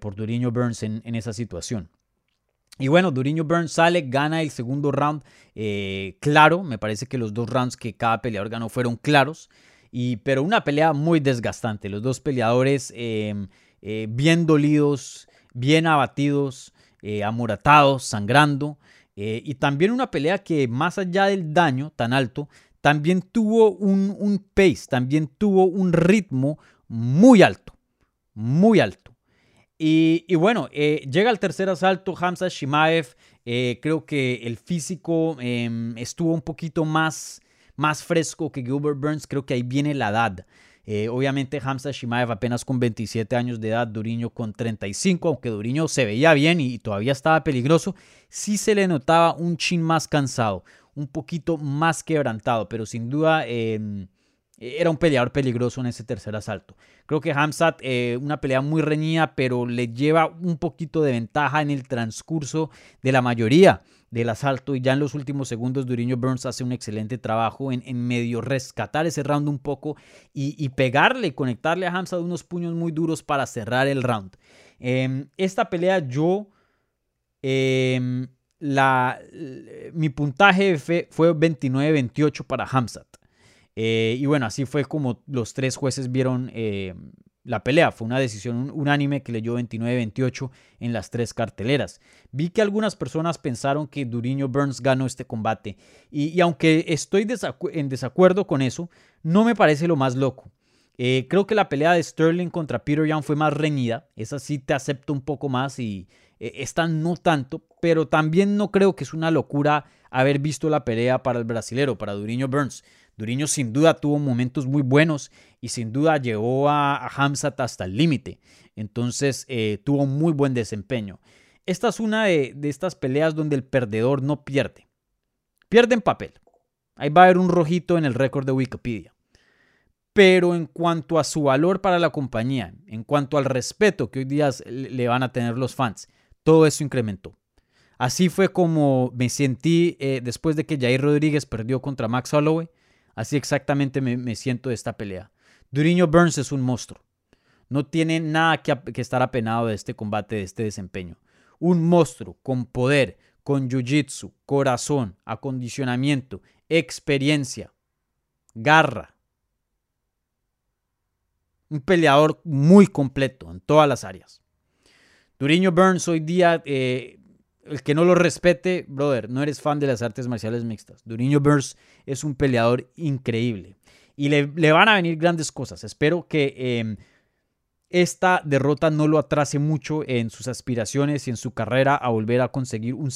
por Duriño Burns en, esa situación. Y bueno, Duriño Burns sale, gana el segundo round claro. Me parece que los dos rounds que cada peleador ganó fueron claros. Y, pero una pelea muy desgastante. Los dos peleadores em, bien dolidos, bien abatidos, amoratados, sangrando. y también una pelea que más allá del daño tan alto, también tuvo un, pace, también tuvo un ritmo muy alto, muy alto. Y, bueno, eh, llega el tercer asalto, Hamza Shimaev, eh, creo que el físico em, estuvo un poquito más, más fresco que Gilbert Burns, creo que ahí viene la edad. Eh, obviamente Hamza Shimaev apenas con 27 años de edad, Duriño con 35, aunque Duriño se veía bien y, todavía estaba peligroso, sí se le notaba un chin más cansado, un poquito más quebrantado, pero sin duda em, era un peleador peligroso en ese tercer asalto. Creo que Hamzat, eh, una pelea muy reñida, pero le lleva un poquito de ventaja en el transcurso de la mayoría del asalto y ya en los últimos segundos Duriño Burns hace un excelente trabajo en, medio rescatar ese round un poco y, pegarle, conectarle a Hamzat unos puños muy duros para cerrar el round. Em, esta pelea yo em, la, mi puntaje fue, 29-28 para Hamzat. Eh, y bueno, así fue como los tres jueces vieron eh, la pelea. Fue una decisión unánime que le dio 29-28 en las tres carteleras. Vi que algunas personas pensaron que Duriño Burns ganó este combate. Y, aunque estoy en desacuerdo con eso, no me parece lo más loco. Eh, creo que la pelea de Sterling contra Peter Young fue más reñida. Esa sí te acepto un poco más y esta no tanto pero también no creo que es una locura haber visto la pelea para el brasilero, para Duriño Burns. Duriño sin duda tuvo momentos muy buenos y sin duda llevó a, Hamzat hasta el límite. Entonces eh, tuvo muy buen desempeño. Esta es una de, estas peleas donde el perdedor no pierde. Pierde en papel. Ahí va a haber un rojito en el récord de Wikipedia. Pero en cuanto a su valor para la compañía, en cuanto al respeto que hoy día le van a tener los fans, todo eso incrementó. Así fue como me sentí eh, después de que Jair Rodríguez perdió contra Max Holloway. Así exactamente me, siento de esta pelea. Duriño Burns es un monstruo. No tiene nada que, estar apenado de este combate, de este desempeño. Un monstruo con poder, con jiu-jitsu, corazón, acondicionamiento, experiencia, garra. Un peleador muy completo en todas las áreas. Duriño Burns hoy día eh, el que no lo respete, brother, no eres fan de las artes marciales mixtas. Duriño Burns es un peleador increíble. Y le, van a venir grandes cosas. Espero que em, esta derrota no lo atrase mucho en sus aspiraciones y en su carrera a volver a conseguir un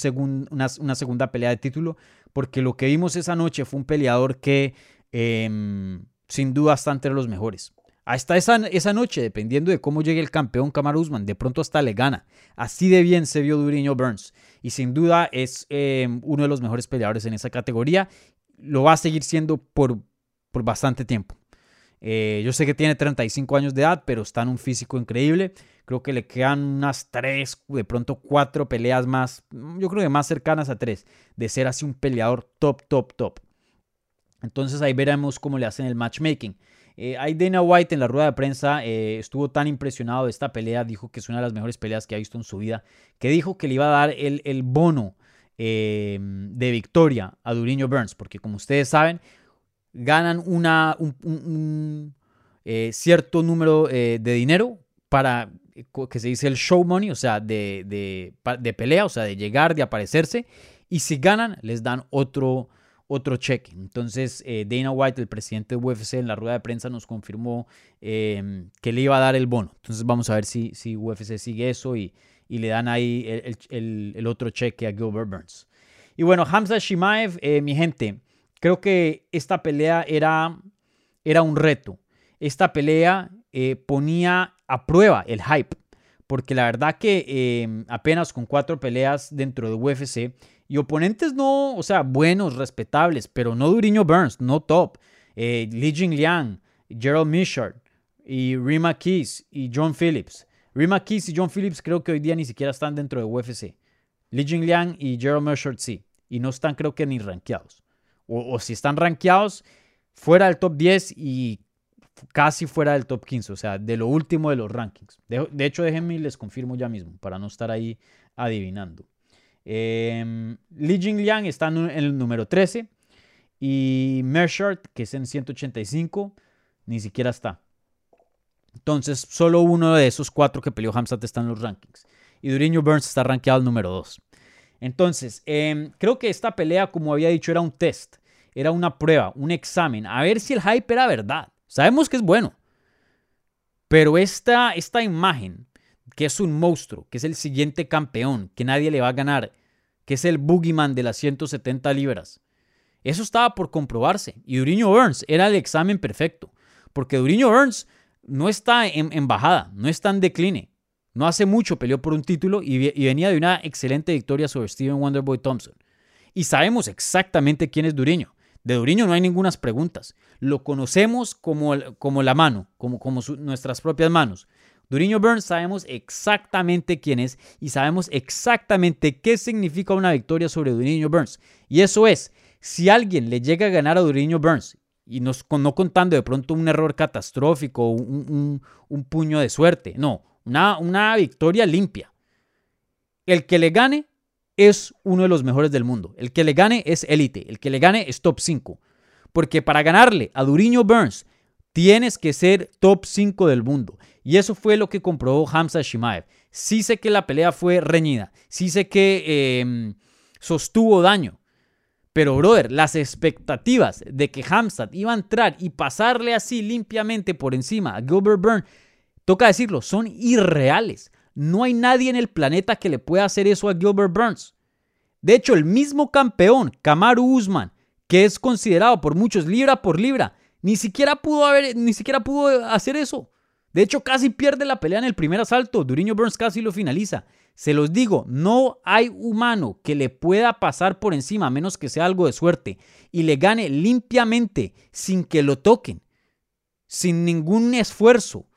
una, segunda pelea de título. Porque lo que vimos esa noche fue un peleador que em, sin duda está entre los mejores. Hasta esa, esa noche, dependiendo de cómo llegue el campeón Kamaru Usman, de pronto hasta le gana. Así de bien se vio Duriño Burns. Y sin duda es eh, uno de los mejores peleadores en esa categoría. Lo va a seguir siendo por, por bastante tiempo. Eh, yo sé que tiene 35 años de edad, pero está en un físico increíble. Creo que le quedan unas 3, de pronto 4 peleas más, yo creo que más cercanas a 3, de ser así un peleador top, top, top. Entonces ahí veremos cómo le hacen el matchmaking. Eh, hay Dana White en la rueda de prensa eh, estuvo tan impresionado de esta pelea, dijo que es una de las mejores peleas que ha visto en su vida, que dijo que le iba a dar el, el bono eh, de victoria a Duriño Burns, porque como ustedes saben, ganan un, cierto número de dinero para que se dice el show money, o sea, de, de, pelea, o sea, de llegar, de aparecerse, y si ganan, les dan otro otro cheque. Entonces, eh, Dana White, el presidente de UFC, en la rueda de prensa nos confirmó em, que le iba a dar el bono. Entonces, vamos a ver si, si UFC sigue eso y, le dan ahí el, otro cheque a Gilbert Burns. Y bueno, Hamza Shimaev, eh, mi gente, creo que esta pelea era, era un reto. Esta pelea eh, ponía a prueba el hype, porque la verdad que em, apenas con cuatro peleas dentro de UFC, y oponentes no, o sea, buenos, respetables, pero no Duriño Burns, no top. Eh, Li Jingliang, Gerald Mishard y Rima Keys y John Phillips. Rima Keys y John Phillips creo que hoy día ni siquiera están dentro de UFC. Li Jingliang y Gerald Mishard sí. Y no están creo que ni rankeados. O, si están rankeados, fuera del top 10 y casi fuera del top 15. O sea, de lo último de los rankings. De, hecho, déjenme y les confirmo ya mismo para no estar ahí adivinando. Eh, Li Jingliang está en el número 13 y Mershart, que es en 185, ni siquiera está. Entonces, solo uno de esos cuatro que peleó Hamzat está en los rankings. Y Duriño Burns está rankeado al número 2. Entonces, em, creo que esta pelea, como había dicho, era un test, era una prueba, un examen, a ver si el hype era verdad. Sabemos que es bueno. Pero esta, esta imagen que es un monstruo, que es el siguiente campeón, que nadie le va a ganar, que es el boogeyman de las 170 libras. Eso estaba por comprobarse. Y Duriño Burns era el examen perfecto. Porque Duriño Burns no está en, bajada, no está en decline. No hace mucho peleó por un título y, venía de una excelente victoria sobre Steven Wonderboy Thompson. Y sabemos exactamente quién es Duriño. De Duriño no hay ninguna preguntas. Lo conocemos como, como la mano, como, como nuestras propias manos. Duriño Burns sabemos exactamente quién es y sabemos exactamente qué significa una victoria sobre Duriño Burns. Y eso es, si alguien le llega a ganar a Duriño Burns, y no, no contando de pronto un error catastrófico, un, un, puño de suerte, no, una, una victoria limpia. El que le gane es uno de los mejores del mundo. El que le gane es élite. El que le gane es top 5. Porque para ganarle a Duriño Burns Tienes que ser top 5 del mundo. Y eso fue lo que comprobó Hamza Shimaev. Sí sé que la pelea fue reñida. Sí sé que em, sostuvo daño. Pero, brother, las expectativas de que Hamza iba a entrar y pasarle así limpiamente por encima a Gilbert Burns, toca decirlo, son irreales. No hay nadie en el planeta que le pueda hacer eso a Gilbert Burns. De hecho, el mismo campeón, Kamaru Usman, que es considerado por muchos libra por libra, ni siquiera pudo haber, ni siquiera pudo hacer eso. De hecho, casi pierde la pelea en el primer asalto. Duriño Burns casi lo finaliza. Se los digo, no hay humano que le pueda pasar por encima, a menos que sea algo de suerte, y le gane limpiamente, sin que lo toquen, sin ningún esfuerzo,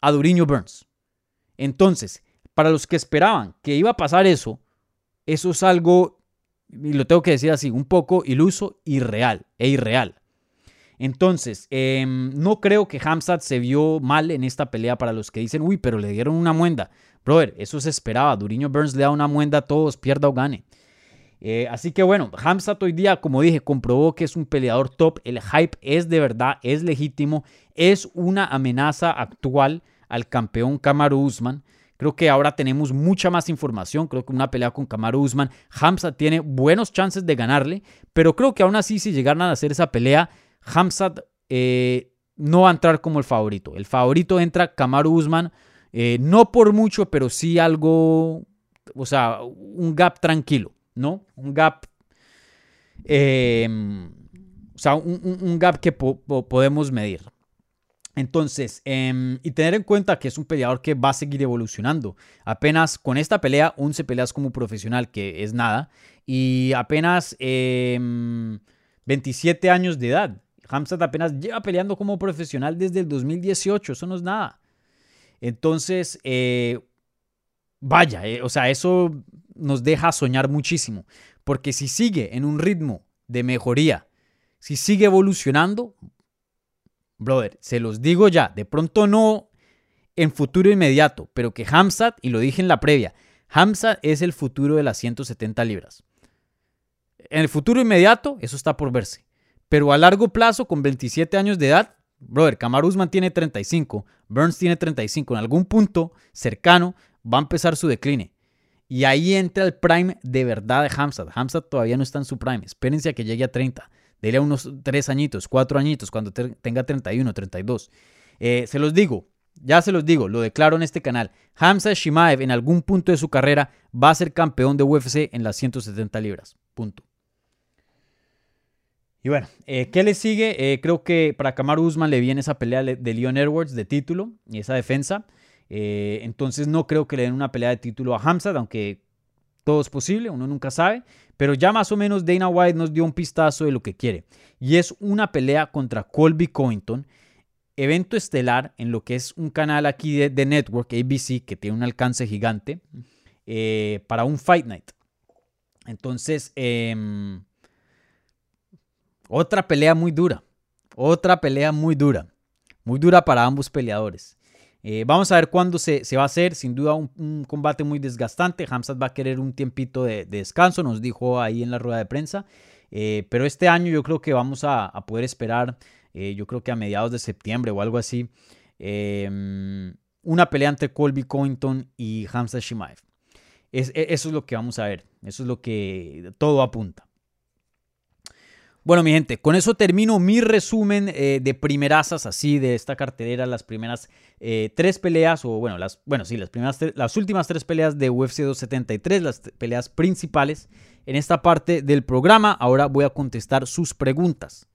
a Duriño Burns. Entonces, para los que esperaban que iba a pasar eso, eso es algo y lo tengo que decir así, un poco iluso, irreal e irreal. Entonces, em, no creo que Hamzat se vio mal en esta pelea para los que dicen, uy, pero le dieron una muenda. Brother, eso se esperaba. Duriño Burns le da una muenda a todos, pierda o gane. Eh, así que bueno, Hamzat hoy día, como dije, comprobó que es un peleador top. El hype es de verdad, es legítimo, es una amenaza actual al campeón Kamaru Usman. Creo que ahora tenemos mucha más información. Creo que una pelea con Kamaru Usman, Hamza tiene buenos chances de ganarle. Pero creo que aún así, si llegaran a hacer esa pelea, Hamza eh, no va a entrar como el favorito. El favorito entra Kamaru Usman, eh, no por mucho, pero sí algo, o sea, un gap tranquilo, ¿no? Un gap, em, o sea, un, gap que podemos medir. Entonces, em, y tener en cuenta que es un peleador que va a seguir evolucionando. Apenas con esta pelea, 11 peleas como profesional, que es nada, y apenas 27 em, años de edad. Hamzat apenas lleva peleando como profesional desde el 2018, eso no es nada. Entonces, eh, vaya, eh, o sea, eso nos deja soñar muchísimo, porque si sigue en un ritmo de mejoría, si sigue evolucionando, brother, se los digo ya, de pronto no en futuro inmediato, pero que Hamzat, y lo dije en la previa, Hamzat es el futuro de las 170 libras. En el futuro inmediato, eso está por verse. Pero a largo plazo, con 27 años de edad, brother, Kamaru Usman tiene 35, Burns tiene 35. En algún punto cercano va a empezar su decline. Y ahí entra el prime de verdad de Hamzat. Hamzat todavía no está en su prime. Espérense a que llegue a 30. Dele a unos 3 añitos, 4 añitos, cuando tenga 31, 32. Eh, se los digo, ya se los digo, lo declaro en este canal. Hamza Shimaev en algún punto de su carrera va a ser campeón de UFC en las 170 libras. Punto. Y bueno, eh, ¿qué le sigue? Eh, creo que para Kamaru Usman le viene esa pelea de Leon Edwards de título y esa defensa. Eh, entonces no creo que le den una pelea de título a Hamzat, aunque todo es posible, uno nunca sabe. Pero ya más o menos Dana White nos dio un pistazo de lo que quiere. Y es una pelea contra Colby Covington, evento estelar en lo que es un canal aquí de, Network, ABC, que tiene un alcance gigante, para un Fight Night. Entonces, em, otra pelea muy dura. Otra pelea muy dura. Muy dura para ambos peleadores. Eh, vamos a ver cuándo se, va a hacer. Sin duda un, combate muy desgastante. Hamzat va a querer un tiempito de, descanso, nos dijo ahí en la rueda de prensa. Eh, pero este año yo creo que vamos a, poder esperar, eh, yo creo que a mediados de septiembre o algo así, em, una pelea entre Colby Covington y Hamzat Shimaev. E, eso es lo que vamos a ver. Eso es lo que todo apunta. Bueno, mi gente, con eso termino mi resumen eh, de primerazas así de esta cartelera, las primeras eh, tres peleas, o bueno, las, bueno, sí, las, primeras las últimas tres peleas de UFC 273, las peleas principales en esta parte del programa. Ahora voy a contestar sus preguntas.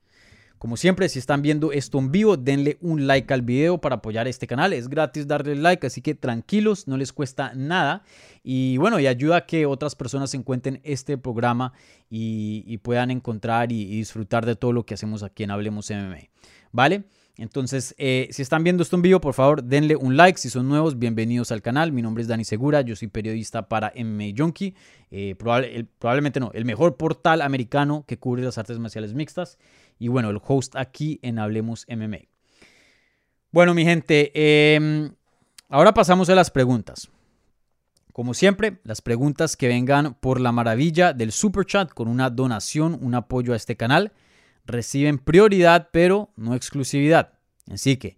Como siempre, si están viendo esto en vivo, denle un like al video para apoyar este canal. Es gratis darle like, así que tranquilos, no les cuesta nada. Y bueno, y ayuda a que otras personas encuentren este programa y, puedan encontrar y, disfrutar de todo lo que hacemos aquí en Hablemos MMA. ¿Vale? Entonces, eh, si están viendo esto en vivo, por favor, denle un like. Si son nuevos, bienvenidos al canal. Mi nombre es Dani Segura, yo soy periodista para MMA Junkie. Eh, probablemente no, el mejor portal americano que cubre las artes marciales mixtas y bueno, el host aquí en Hablemos MMA. Bueno, mi gente, em, ahora pasamos a las preguntas. Como siempre, las preguntas que vengan por la maravilla del super chat con una donación, un apoyo a este canal, reciben prioridad, pero no exclusividad. Así que,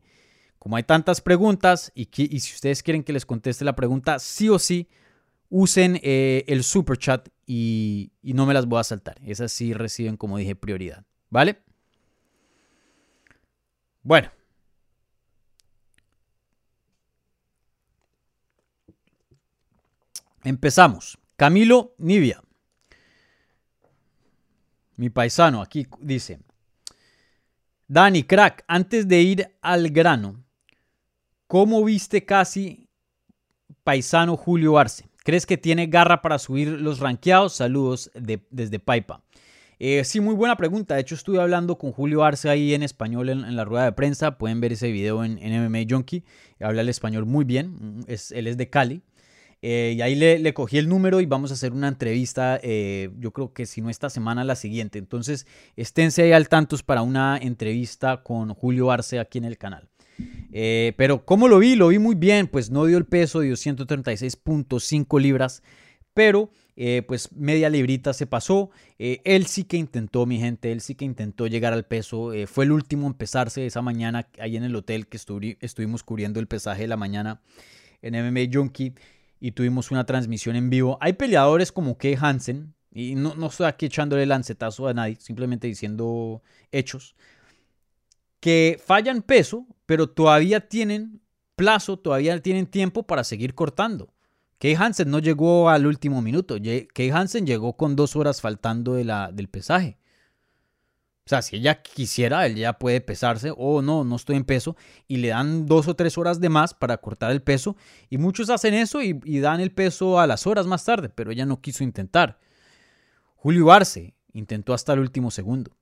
como hay tantas preguntas y, si ustedes quieren que les conteste la pregunta, sí o sí, usen eh, el super chat y, y no me las voy a saltar. Esas sí reciben, como dije, prioridad. ¿Vale? Bueno. Empezamos. Camilo Nivia. Mi paisano aquí dice. Dani, crack, antes de ir al grano, ¿cómo viste casi paisano Julio Arce? ¿Crees que tiene garra para subir los ranqueados? Saludos desde Paipa. Eh, sí, muy buena pregunta. De hecho, estuve hablando con Julio Arce ahí en español en, la rueda de prensa. Pueden ver ese video en, MMA Junkie. Habla el español muy bien. Es, él es de Cali. Eh, y ahí le, cogí el número y vamos a hacer una entrevista, eh, yo creo que si no esta semana, la siguiente. Entonces, esténse ahí al tantos para una entrevista con Julio Arce aquí en el canal. pero ¿cómo lo vi? Lo vi muy bien, pues no dio el peso, dio 136.5 libras, pero eh, pues media librita se pasó. Eh, él sí que intentó, mi gente, él sí que intentó llegar al peso. Eh, fue el último a empezarse esa mañana ahí en el hotel que estuvimos cubriendo el pesaje de la mañana en MMA Junkie y tuvimos una transmisión en vivo. Hay peleadores como Kay Hansen, y no, no estoy aquí echándole lancetazo a nadie, simplemente diciendo hechos, que fallan peso, pero todavía tienen plazo, todavía tienen tiempo para seguir cortando. Kay Hansen no llegó al último minuto. Kay Hansen llegó con dos horas faltando de la, del pesaje. O sea, si ella quisiera, él ya puede pesarse o no, no estoy en peso y le dan dos o tres horas de más para cortar el peso y muchos hacen eso y, dan el peso a las horas más tarde, pero ella no quiso intentar. Julio Arce intentó hasta el último segundo.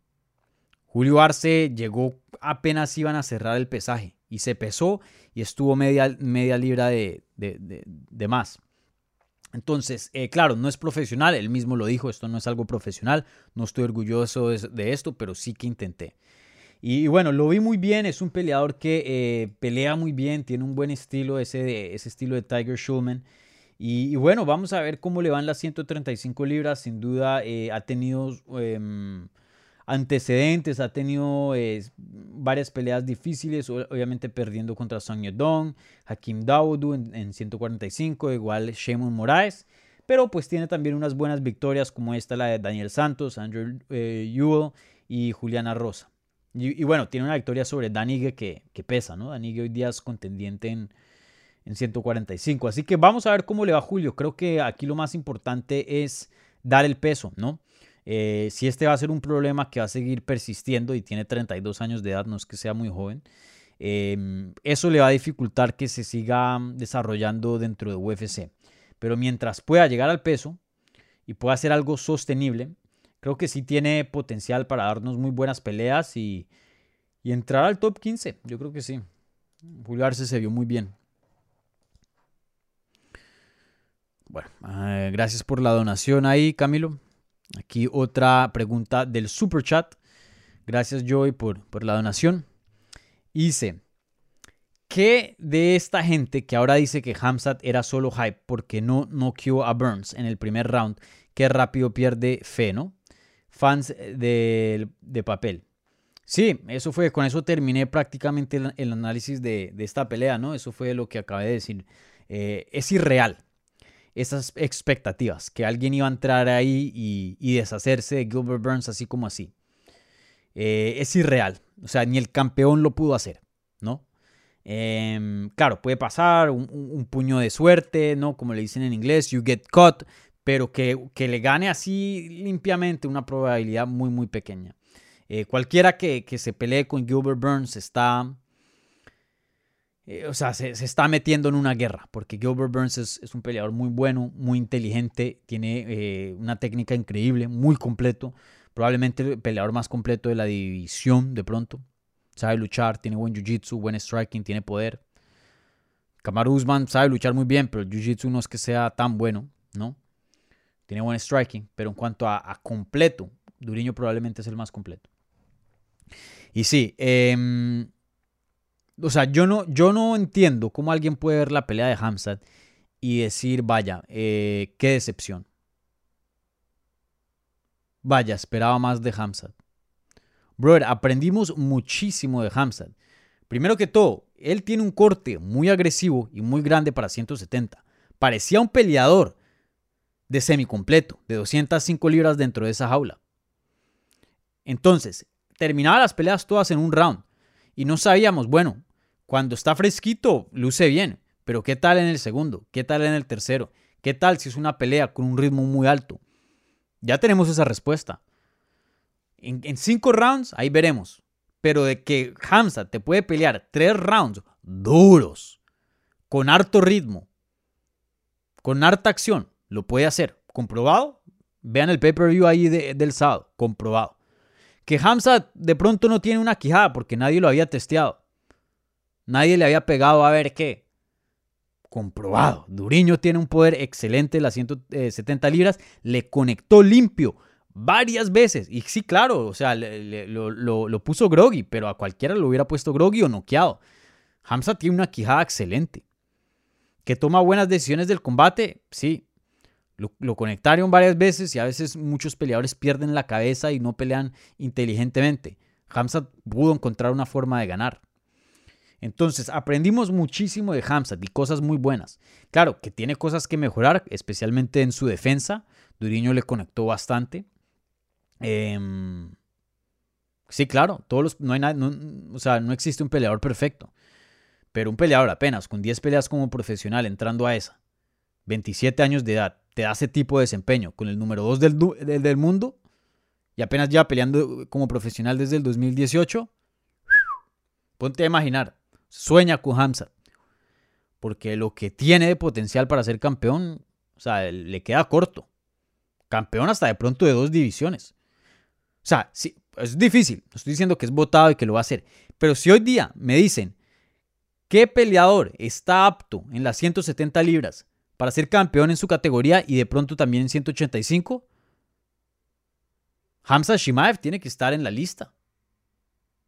Julio Arce llegó apenas iban a cerrar el pesaje y se pesó y estuvo media, media libra de, de más. Entonces, eh, claro, no es profesional, él mismo lo dijo, esto no es algo profesional, no estoy orgulloso de, esto, pero sí que intenté. Y, bueno, lo vi muy bien, es un peleador que eh, pelea muy bien, tiene un buen estilo, ese, ese estilo de Tiger Schulman. Y, bueno, vamos a ver cómo le van las 135 libras, sin duda eh, ha tenido em, antecedentes, ha tenido varias peleas difíciles, obviamente perdiendo contra Song Yedong, Hakim Dawodu en, 145, igual Shimon Moraes, pero pues tiene también unas buenas victorias como esta, la de Daniel Santos, Andrew eh, y Juliana Rosa. Y, bueno, tiene una victoria sobre Danigue que, pesa, ¿no? Danigue hoy día es contendiente en, en 145. Así que vamos a ver cómo le va Julio. Creo que aquí lo más importante es dar el peso, ¿no? Eh, si este va a ser un problema que va a seguir persistiendo y tiene 32 años de edad, no es que sea muy joven, em, eso le va a dificultar que se siga desarrollando dentro de UFC. Pero mientras pueda llegar al peso y pueda hacer algo sostenible, creo que sí tiene potencial para darnos muy buenas peleas y, entrar al top 15. Yo creo que sí. Julio se vio muy bien. Bueno, eh, gracias por la donación ahí, Camilo. Aquí otra pregunta del super chat. Gracias Joy por, por la donación. Dice, ¿qué de esta gente que ahora dice que Hamzat era solo hype porque no noqueó a Burns en el primer round, que rápido pierde fe, ¿no? Fans de, papel. Sí, eso fue, con eso terminé prácticamente el, análisis de, esta pelea, ¿no? Eso fue lo que acabé de decir. Eh, es irreal esas expectativas, que alguien iba a entrar ahí y, deshacerse de Gilbert Burns así como así. Eh, es irreal, o sea, ni el campeón lo pudo hacer, ¿no? Em, claro, puede pasar un, puño de suerte, ¿no? Como le dicen en inglés, you get caught, pero que, le gane así limpiamente una probabilidad muy, muy pequeña. Eh, cualquiera que, que, se pelee con Gilbert Burns está, eh, o sea, se, está metiendo en una guerra, porque Gilbert Burns es, un peleador muy bueno, muy inteligente, tiene eh, una técnica increíble, muy completo, probablemente el peleador más completo de la división de pronto. Sabe luchar, tiene buen jiu-jitsu, buen striking, tiene poder. Kamaru Usman sabe luchar muy bien, pero el jiu-jitsu no es que sea tan bueno, ¿no? Tiene buen striking, pero en cuanto a, completo, Duriño probablemente es el más completo. Y sí, eh, o sea, yo no, yo no entiendo cómo alguien puede ver la pelea de Hamzat y decir, vaya, eh, qué decepción. Vaya, esperaba más de Hamzat. Brother, aprendimos muchísimo de Hamzat. Primero que todo, él tiene un corte muy agresivo y muy grande para 170. Parecía un peleador de semicompleto, de 205 libras dentro de esa jaula. Entonces, terminaba las peleas todas en un round. Y no sabíamos, bueno, cuando está fresquito, luce bien, pero ¿qué tal en el segundo? ¿Qué tal en el tercero? ¿Qué tal si es una pelea con un ritmo muy alto? Ya tenemos esa respuesta. En, cinco rounds, ahí veremos. Pero de que Hamza te puede pelear tres rounds duros, con harto ritmo, con harta acción, lo puede hacer. ¿Comprobado? Vean el pay-per-view ahí del sábado. Comprobado. Que Hamza de pronto no tiene una quijada porque nadie lo había testeado. Nadie le había pegado a ver qué. Comprobado. Duriño tiene un poder excelente, las 170 libras. Le conectó limpio varias veces. Y sí, claro, o sea, lo, puso groggy, pero a cualquiera lo hubiera puesto groggy o noqueado. Hamza tiene una quijada excelente. Que toma buenas decisiones del combate, sí. Lo, lo, conectaron varias veces y a veces muchos peleadores pierden la cabeza y no pelean inteligentemente. Hamza pudo encontrar una forma de ganar. Entonces, aprendimos muchísimo de Hamzat y cosas muy buenas. Claro, que tiene cosas que mejorar, especialmente en su defensa. Duriño le conectó bastante. Em, sí, claro, todos los, no hay nada, o sea, no existe un peleador perfecto. Pero un peleador apenas con 10 peleas como profesional entrando a esa, 27 años de edad, te da ese tipo de desempeño con el número 2 del, del mundo, y apenas ya peleando como profesional desde el 2018. Ponte a imaginar, sueña con Hamza. Porque lo que tiene de potencial para ser campeón, o sea, le queda corto. Campeón hasta de pronto de dos divisiones. O sea, sí, es difícil. No estoy diciendo que es votado y que lo va a hacer. Pero si hoy día me dicen qué peleador está apto en las 170 libras para ser campeón en su categoría y de pronto también en 185, Hamza Shimaev tiene que estar en la lista.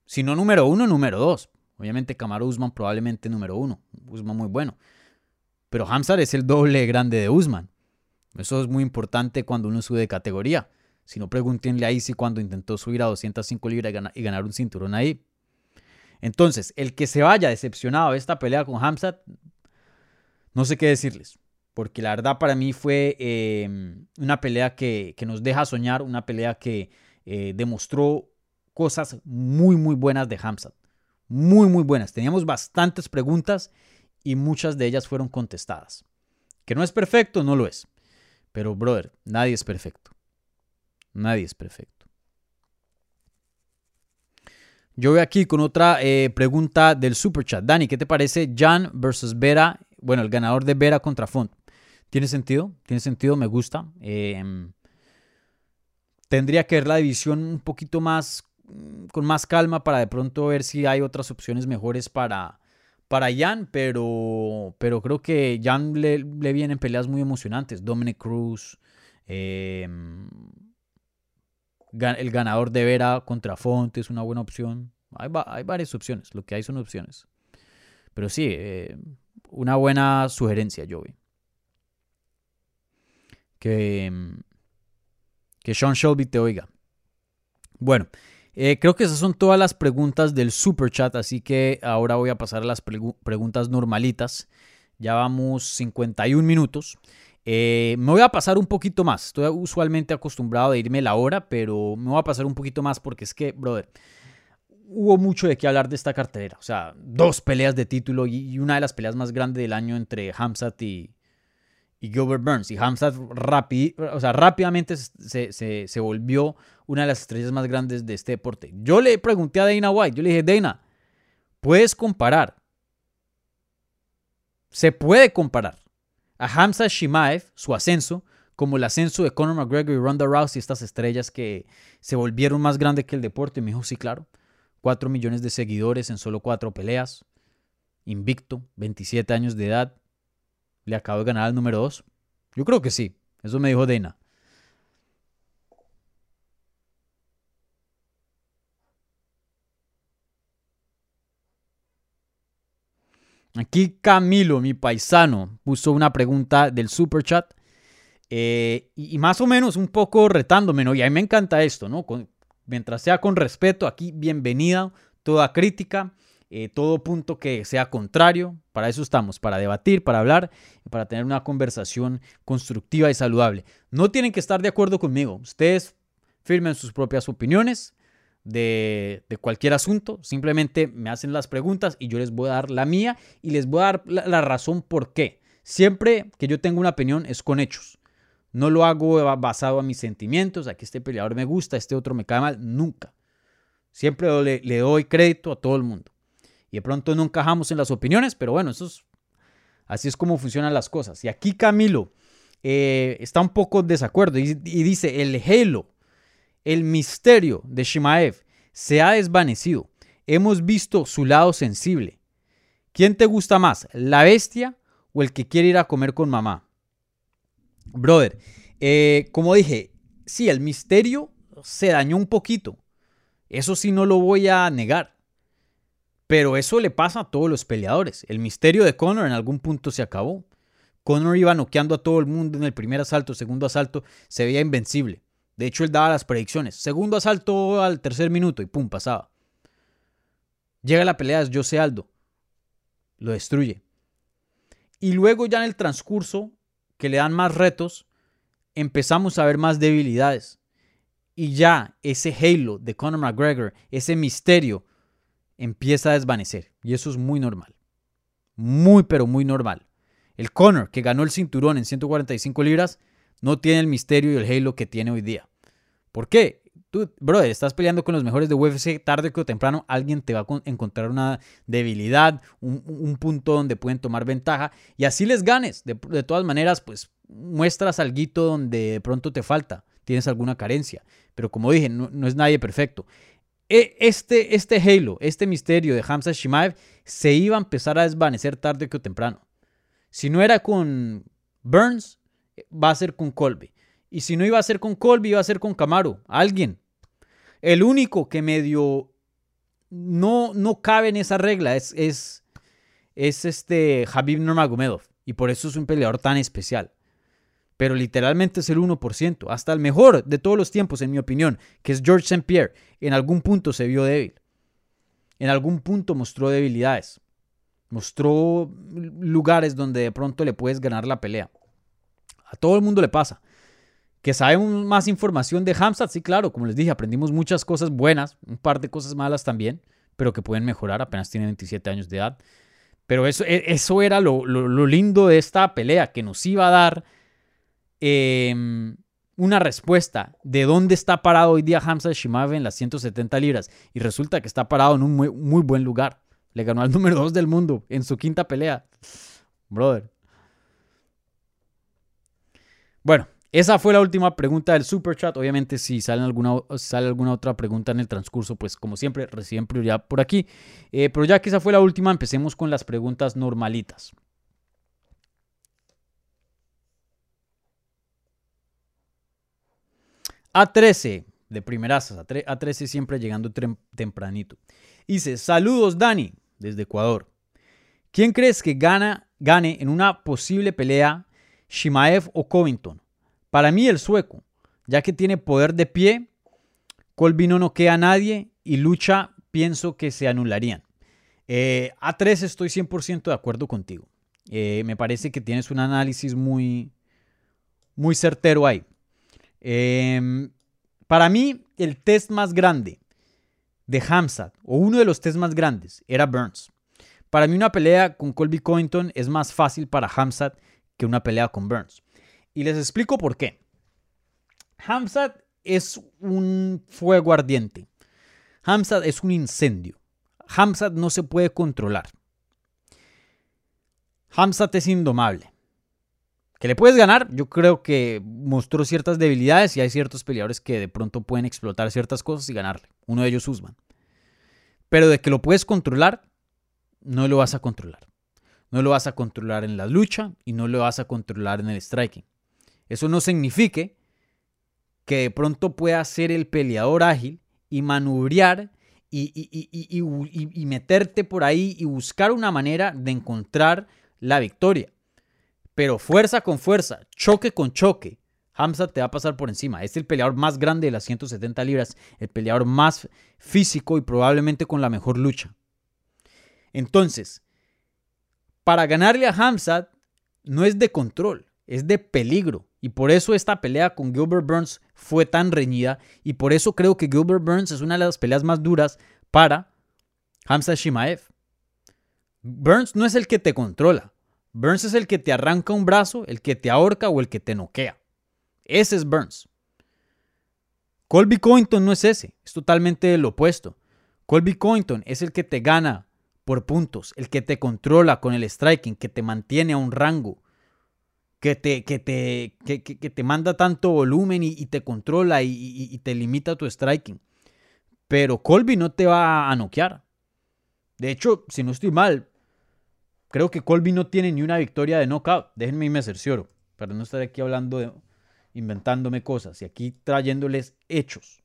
Si no número uno, número dos. Obviamente Kamaru Usman probablemente número uno. Usman muy bueno. Pero Hamza es el doble grande de Usman. Eso es muy importante cuando uno sube de categoría. Si no, pregúntenle ahí si cuando intentó subir a 205 libras y ganar un cinturón ahí. Entonces, el que se vaya decepcionado de esta pelea con Hamza, no sé qué decirles. Porque la verdad para mí fue em, una pelea que, nos deja soñar, una pelea que eh, demostró cosas muy, muy buenas de Hamza. Muy, muy buenas. Teníamos bastantes preguntas y muchas de ellas fueron contestadas. Que no es perfecto, no lo es. Pero, brother, nadie es perfecto. Nadie es perfecto. Yo voy aquí con otra eh, pregunta del super chat. Dani, ¿qué te parece Jan versus Vera? Bueno, el ganador de Vera contra Font. ¿Tiene sentido? ¿Tiene sentido? Me gusta. Em, tendría que ver la división un poquito más con más calma para de pronto ver si hay otras opciones mejores para, para Jan, pero, pero creo que Jan le, vienen peleas muy emocionantes. Dominic Cruz, em, el ganador de Vera contra Fonte es una buena opción. Hay, hay, varias opciones, lo que hay son opciones. Pero sí, eh, una buena sugerencia, Joey. Que, em, que Sean Shelby te oiga. Bueno, eh, creo que esas son todas las preguntas del super chat, así que ahora voy a pasar a las preguntas normalitas. Ya vamos 51 minutos. Eh, me voy a pasar un poquito más. Estoy usualmente acostumbrado a irme la hora, pero me voy a pasar un poquito más porque es que, brother, hubo mucho de qué hablar de esta cartelera. O sea, dos peleas de título y una de las peleas más grandes del año entre Hamzat y, y Gilbert Burns. Y Hamzat o sea, rápidamente se, se, se, volvió una de las estrellas más grandes de este deporte. Yo le pregunté a Dana White, yo le dije, Dana, ¿puedes comparar? Se puede comparar a Hamza Shimaev, su ascenso, como el ascenso de Conor McGregor y Ronda Rousey, estas estrellas que se volvieron más grandes que el deporte. Y me dijo, sí, claro. Cuatro millones de seguidores en solo cuatro peleas. Invicto, 27 años de edad le acabo de ganar al número 2? Yo creo que sí. Eso me dijo Dana. Aquí Camilo, mi paisano, puso una pregunta del super chat. Eh, y, más o menos un poco retándome, ¿no? Y a mí me encanta esto, ¿no? mientras sea con respeto, aquí bienvenida toda crítica. Eh, todo punto que sea contrario. Para eso estamos, para debatir, para hablar para tener una conversación constructiva y saludable. No tienen que estar de acuerdo conmigo. Ustedes firmen sus propias opiniones de, cualquier asunto. Simplemente me hacen las preguntas y yo les voy a dar la mía y les voy a dar la, razón por qué. Siempre que yo tengo una opinión es con hechos. No lo hago basado en mis sentimientos, a que este peleador me gusta, este otro me cae mal, nunca. Siempre le doy crédito a todo el mundo de pronto no encajamos en las opiniones, pero bueno, eso es, así es como funcionan las cosas. Y aquí Camilo eh, está un poco desacuerdo y, dice, el halo, el misterio de Shimaev se ha desvanecido. Hemos visto su lado sensible. ¿Quién te gusta más, la bestia o el que quiere ir a comer con mamá? Brother, eh, como dije, sí, el misterio se dañó un poquito. Eso sí no lo voy a negar. Pero eso le pasa a todos los peleadores. El misterio de Conor en algún punto se acabó. Conor iba noqueando a todo el mundo en el primer asalto, segundo asalto, se veía invencible. De hecho, él daba las predicciones. Segundo asalto al tercer minuto y pum, pasaba. Llega la pelea de Jose Aldo. Lo destruye. Y luego ya en el transcurso, que le dan más retos, empezamos a ver más debilidades. Y ya ese halo de Conor McGregor, ese misterio, empieza a desvanecer. Y eso es muy normal. Muy, pero muy normal. El Conor, que ganó el cinturón en 145 libras, no tiene el misterio y el halo que tiene hoy día. ¿Por qué? actitud. Brother, estás peleando con los mejores de UFC, tarde o temprano alguien te va a encontrar una debilidad, un, punto donde pueden tomar ventaja y así les ganes. De, todas maneras, pues muestras algo donde de pronto te falta, tienes alguna carencia. Pero como dije, no, es nadie perfecto. E, este, este Halo, este misterio de Hamza Shimaev se iba a empezar a desvanecer tarde o temprano. Si no era con Burns, va a ser con Colby. Y si no iba a ser con Colby, iba a ser con Camaro, alguien. El único que medio no, no cabe en esa regla es, es, es este Habib. Y por eso es un peleador tan especial. Pero literalmente es el 1%. Hasta el mejor de todos los tiempos, en mi opinión, que es George St. Pierre, en algún punto se vio débil. En algún punto mostró debilidades. Mostró lugares donde de pronto le puedes ganar la pelea. A todo el mundo le pasa. Que sabemos más información de Hamzat, sí, claro, como les dije, aprendimos muchas cosas buenas, un par de cosas malas también, pero que pueden mejorar, apenas tiene 27 años de edad. Pero eso, e, eso era lo, lindo de esta pelea, que nos iba a dar em, una respuesta de dónde está parado hoy día Hamza Shimaev en las 170 libras. Y resulta que está parado en un muy, muy buen lugar. Le ganó al número 2 del mundo en su quinta pelea. Brother. Bueno, esa fue la última pregunta del super chat. Obviamente, si sale alguna, sale alguna otra pregunta en el transcurso, pues como siempre, reciben prioridad por aquí. Eh, pero ya que esa fue la última, empecemos con las preguntas normalitas. A13, de primeras, A13 siempre llegando tempranito. Dice, saludos Dani, desde Ecuador. ¿Quién crees que gana, gane en una posible pelea Shimaev o Covington. Para mí el sueco, ya que tiene poder de pie, Colby no noquea a nadie y lucha pienso que se anularían. Eh, A3 estoy 100% de acuerdo contigo. Eh, me parece que tienes un análisis muy, muy certero ahí. Em, para mí, el test más grande de Hamzat, o uno de los test más grandes, era Burns. Para mí, una pelea con Colby Covington es más fácil para Hamzat que una pelea con Burns. Y les explico por qué. Hamzat es un fuego ardiente. Hamzat es un incendio. Hamzat no se puede controlar. Hamzat es indomable. ¿Que le puedes ganar? Yo creo que mostró ciertas debilidades y hay ciertos peleadores que de pronto pueden explotar ciertas cosas y ganarle. Uno de ellos Usman. Pero de que lo puedes controlar, no lo vas a controlar. No lo vas a controlar en la lucha y no lo vas a controlar en el striking. Eso no significa que de pronto pueda ser el peleador ágil y manubrear y, y, meterte por ahí y buscar una manera de encontrar la victoria. Pero fuerza con fuerza, choque con choque, Hamza te va a pasar por encima. Es el peleador más grande de las 170 libras, el peleador más físico y probablemente con la mejor lucha. Entonces, para ganarle a Hamzat no es de control, es de peligro. Y por eso esta pelea con Gilbert Burns fue tan reñida. Y por eso creo que Gilbert Burns es una de las peleas más duras para Hamza Shimaev. Burns no es el que te controla. Burns es el que te arranca un brazo, el que te ahorca o el que te noquea. Ese es Burns. Colby Covington no es ese, es totalmente lo opuesto. Colby Covington es el que te gana por puntos, el que te controla con el striking, que te mantiene a un rango, que te, que te, que, te manda tanto volumen y, te controla y, te limita tu striking. Pero Colby no te va a noquear. De hecho, si no estoy mal, creo que Colby no tiene ni una victoria de knockout. Déjenme irme cercioro, para no estar aquí hablando de inventándome cosas y aquí trayéndoles hechos,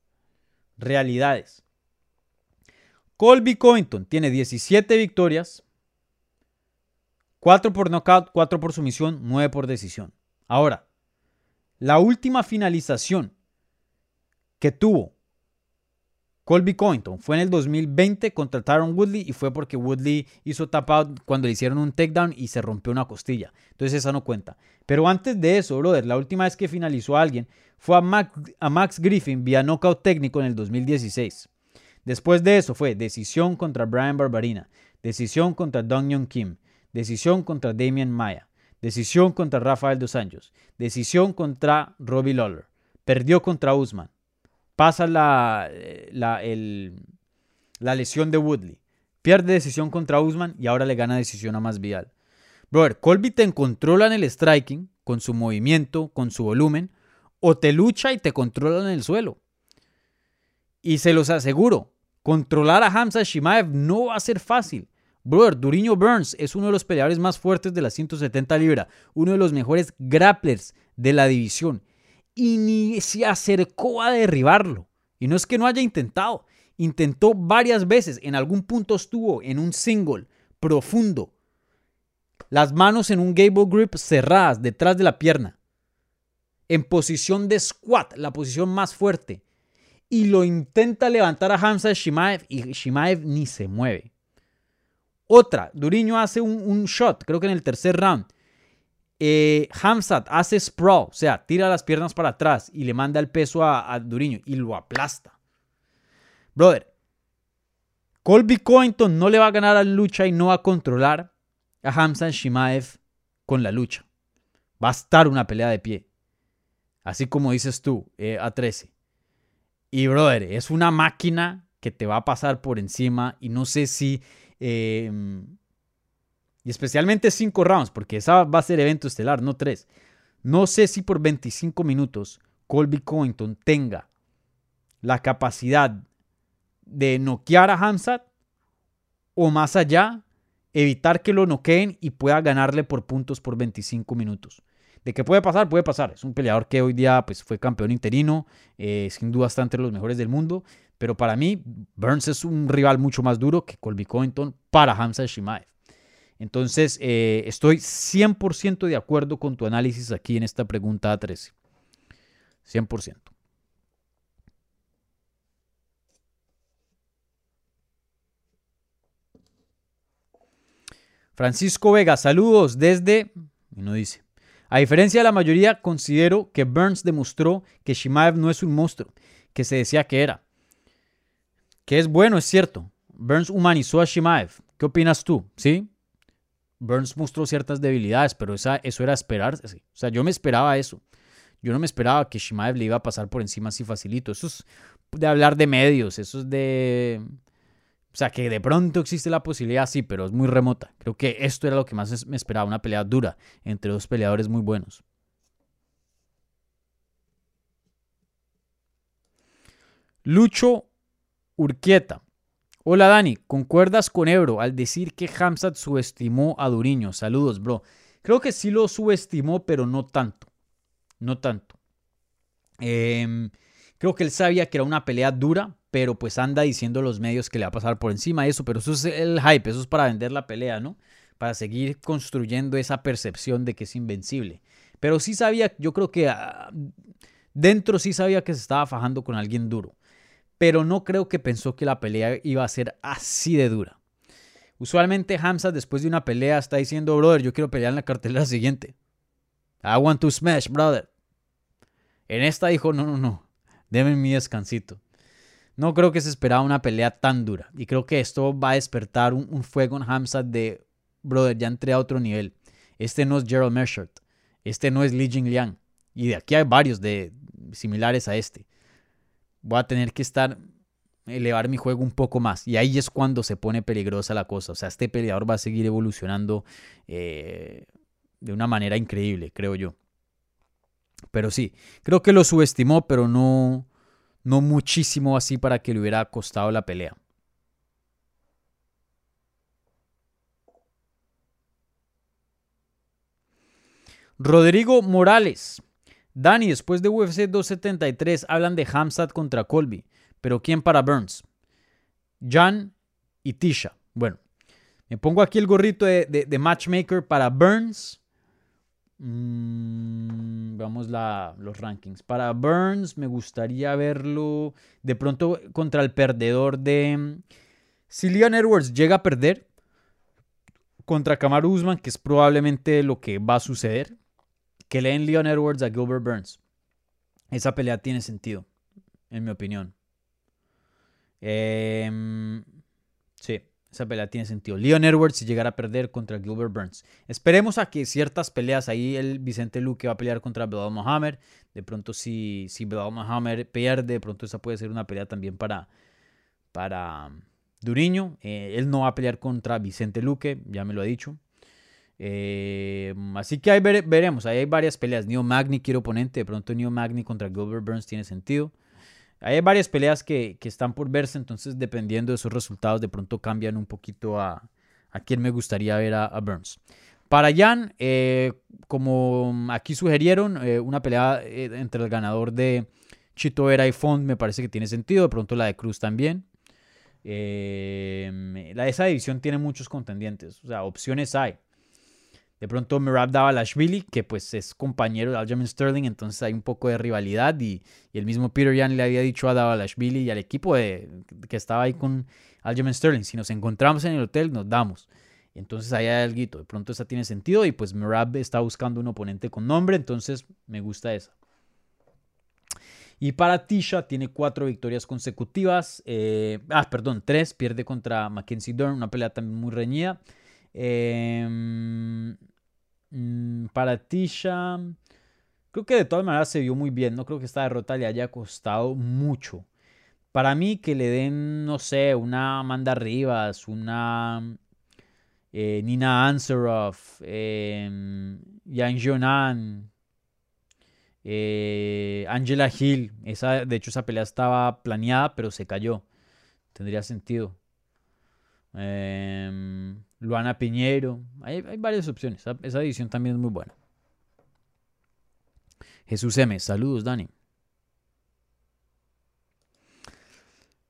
realidades. Colby Covington tiene 17 victorias, 4 por knockout, 4 por sumisión, 9 por decisión. Ahora, la última finalización que tuvo Colby Covington fue en el 2020 contra Tyron Woodley y fue porque Woodley hizo tap out cuando le hicieron un takedown y se rompió una costilla. Entonces esa no cuenta. Pero antes de eso, brother, la última vez que finalizó a alguien fue a Max, a Max Griffin vía knockout técnico en el 2016. Después de eso fue decisión contra Brian Barbarina, decisión contra Dong Young Kim, decisión contra Damian Maya, decisión contra Rafael Dos Anjos, decisión contra Robbie Lawler, perdió contra Usman, pasa la, la, la lesión de Woodley. Pierde decisión contra Usman y ahora le gana decisión a Masvidal. Brother, Colby te controla en el striking, con su movimiento, con su volumen, o te lucha y te controla en el suelo. Y se los aseguro, controlar a Hamza Shimaev no va a ser fácil. Brother, Duriño Burns es uno de los peleadores más fuertes de las 170 libras, uno de los mejores grapplers de la división. Y ni se acercó a derribarlo. Y no es que no haya intentado, intentó varias veces, en algún punto estuvo en un single profundo, las manos en un gable grip cerradas detrás de la pierna, en posición de squat, la posición más fuerte, y lo intenta levantar a Hamza Shimaev y Shimaev ni se mueve. Otra, Duriño hace un, shot, creo que en el tercer round. Eh, Hamzat hace sprawl, o sea, tira las piernas para atrás y le manda el peso a, a Duriño y lo aplasta. Brother, Colby Covington no le va a ganar a la lucha y no va a controlar a Hamza Shimaev con la lucha. Va a estar una pelea de pie. Así como dices tú, eh, a 13. Y brother, es una máquina que te va a pasar por encima y no sé si... Em, y especialmente cinco rounds, porque esa va a ser evento estelar, no tres. No sé si por 25 minutos Colby Covington tenga la capacidad de noquear a Hamzat o más allá, evitar que lo noqueen y pueda ganarle por puntos por 25 minutos. De qué puede pasar, puede pasar. Es un peleador que hoy día pues, fue campeón interino, eh, sin duda está entre los mejores del mundo. Pero para mí, Burns es un rival mucho más duro que Colby Covington para Hamza Shimaev. Entonces, eh, estoy 100% de acuerdo con tu análisis aquí en esta pregunta 13. 100%. Francisco Vega, saludos desde... No dice. A diferencia de la mayoría, considero que Burns demostró que Shimaev no es un monstruo, que se decía que era. Que es bueno, es cierto. Burns humanizó a Shimaev. ¿Qué opinas tú? ¿Sí? Burns mostró ciertas debilidades, pero esa, eso era esperarse. O sea, yo me esperaba eso. Yo no me esperaba que Shimaev le iba a pasar por encima así facilito. Eso es de hablar de medios, eso es de o sea, que de pronto existe la posibilidad, sí, pero es muy remota. Creo que esto era lo que más me esperaba, una pelea dura entre dos peleadores muy buenos. Lucho Urquieta. Hola Dani, ¿concuerdas con Ebro al decir que Hamzat subestimó a Duriño? Saludos, bro. Creo que sí lo subestimó, pero no tanto. No tanto. Em, creo que él sabía que era una pelea dura, pero pues anda diciendo los medios que le va a pasar por encima de eso, pero eso es el hype, eso es para vender la pelea, ¿no? Para seguir construyendo esa percepción de que es invencible. Pero sí sabía, yo creo que ah, dentro sí sabía que se estaba fajando con alguien duro, pero no creo que pensó que la pelea iba a ser así de dura. Usualmente Hamza después de una pelea está diciendo, brother, yo quiero pelear en la cartelera siguiente. I want to smash, brother. En esta dijo, no, no, no, déme mi descansito. No creo que se esperaba una pelea tan dura. Y creo que esto va a despertar un, fuego en Hamza de, brother, ya entré a otro nivel. Este no es Gerald Mershert. Este no es Li Jingliang. Y de aquí hay varios de similares a este. Voy a tener que estar, elevar mi juego un poco más. Y ahí es cuando se pone peligrosa la cosa. O sea, este peleador va a seguir evolucionando eh, de una manera increíble, creo yo. Pero sí, creo que lo subestimó, pero no, no muchísimo así para que le hubiera costado la pelea. Rodrigo Morales. Dani, después de UFC 273 hablan de Hamzat contra Colby, pero ¿quién para Burns? Jan y Tisha. Bueno, me pongo aquí el gorrito de, matchmaker para Burns. Mm, vamos la, los rankings. Para Burns me gustaría verlo de pronto contra el perdedor de... Si Leon Edwards llega a perder contra Kamaru Usman, que es probablemente lo que va a suceder, que leen Leon Edwards a Gilbert Burns. Esa pelea tiene sentido, en mi opinión. Em, sí, Esa pelea tiene sentido. Leon Edwards si llegara a perder contra Gilbert Burns. Esperemos a que ciertas peleas ahí el Vicente Luque va a pelear contra Belal Mohamed. De pronto si, si Belal Mohamed pierde, de pronto esa puede ser una pelea también para, para Duriño. Eh, él no va a pelear contra Vicente Luque, ya me lo ha dicho. Eh, así que ahí veremos. Ahí hay varias peleas. Neo Magni quiere oponente. De pronto Neo Magni contra Gilbert Burns tiene sentido. Hay varias peleas que, están por verse, entonces dependiendo de esos resultados, de pronto cambian un poquito a, a quién me gustaría ver a, Burns. Para Jan, eh, como aquí sugirieron, eh, una pelea eh, entre el ganador de Chito Vera y Font me parece que tiene sentido, de pronto la de Cruz también. de esa división tiene muchos contendientes, o sea, opciones hay. De pronto Merab Davalashvili, que pues es compañero de Aljamain Sterling, entonces hay un poco de rivalidad y, el mismo Peter Yan le había dicho a Davalashvili y al equipo de, que estaba ahí con Aljamain Sterling, si nos encontramos en el hotel nos damos. Entonces ahí hay algo, de pronto esa tiene sentido y pues Merab está buscando un oponente con nombre, entonces me gusta esa. Y para Tisha tiene cuatro victorias consecutivas. Eh, ah, perdón, tres. Pierde contra Mackenzie Dern, una pelea también muy reñida. Eh, Mm, para Tisha, creo que de todas maneras se vio muy bien. No creo que esta derrota le haya costado mucho. Para mí, que le den, no sé, una Amanda Rivas, una eh, Nina Ansaroff, eh, Yang Jonan, eh, Angela Hill. Esa, de hecho, esa pelea estaba planeada, pero se cayó. Tendría sentido. Eh, Luana Piñero. Hay, varias opciones. Esa edición también es muy buena. Jesús M. Saludos, Dani.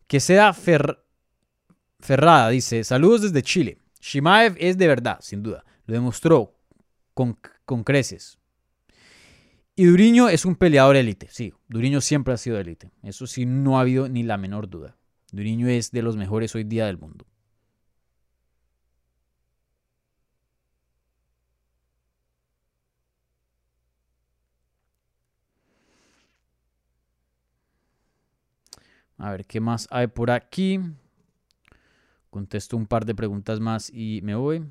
Que sea Ferrada, dice. Saludos desde Chile. Shimaev es de verdad, sin duda. Lo demostró con, con creces. Y Duriño es un peleador élite. Sí, Duriño siempre ha sido élite. Eso sí, no ha habido ni la menor duda. Duriño es de los mejores hoy día del mundo. A ver, ¿qué más hay por aquí? Contesto un par de preguntas más y me voy.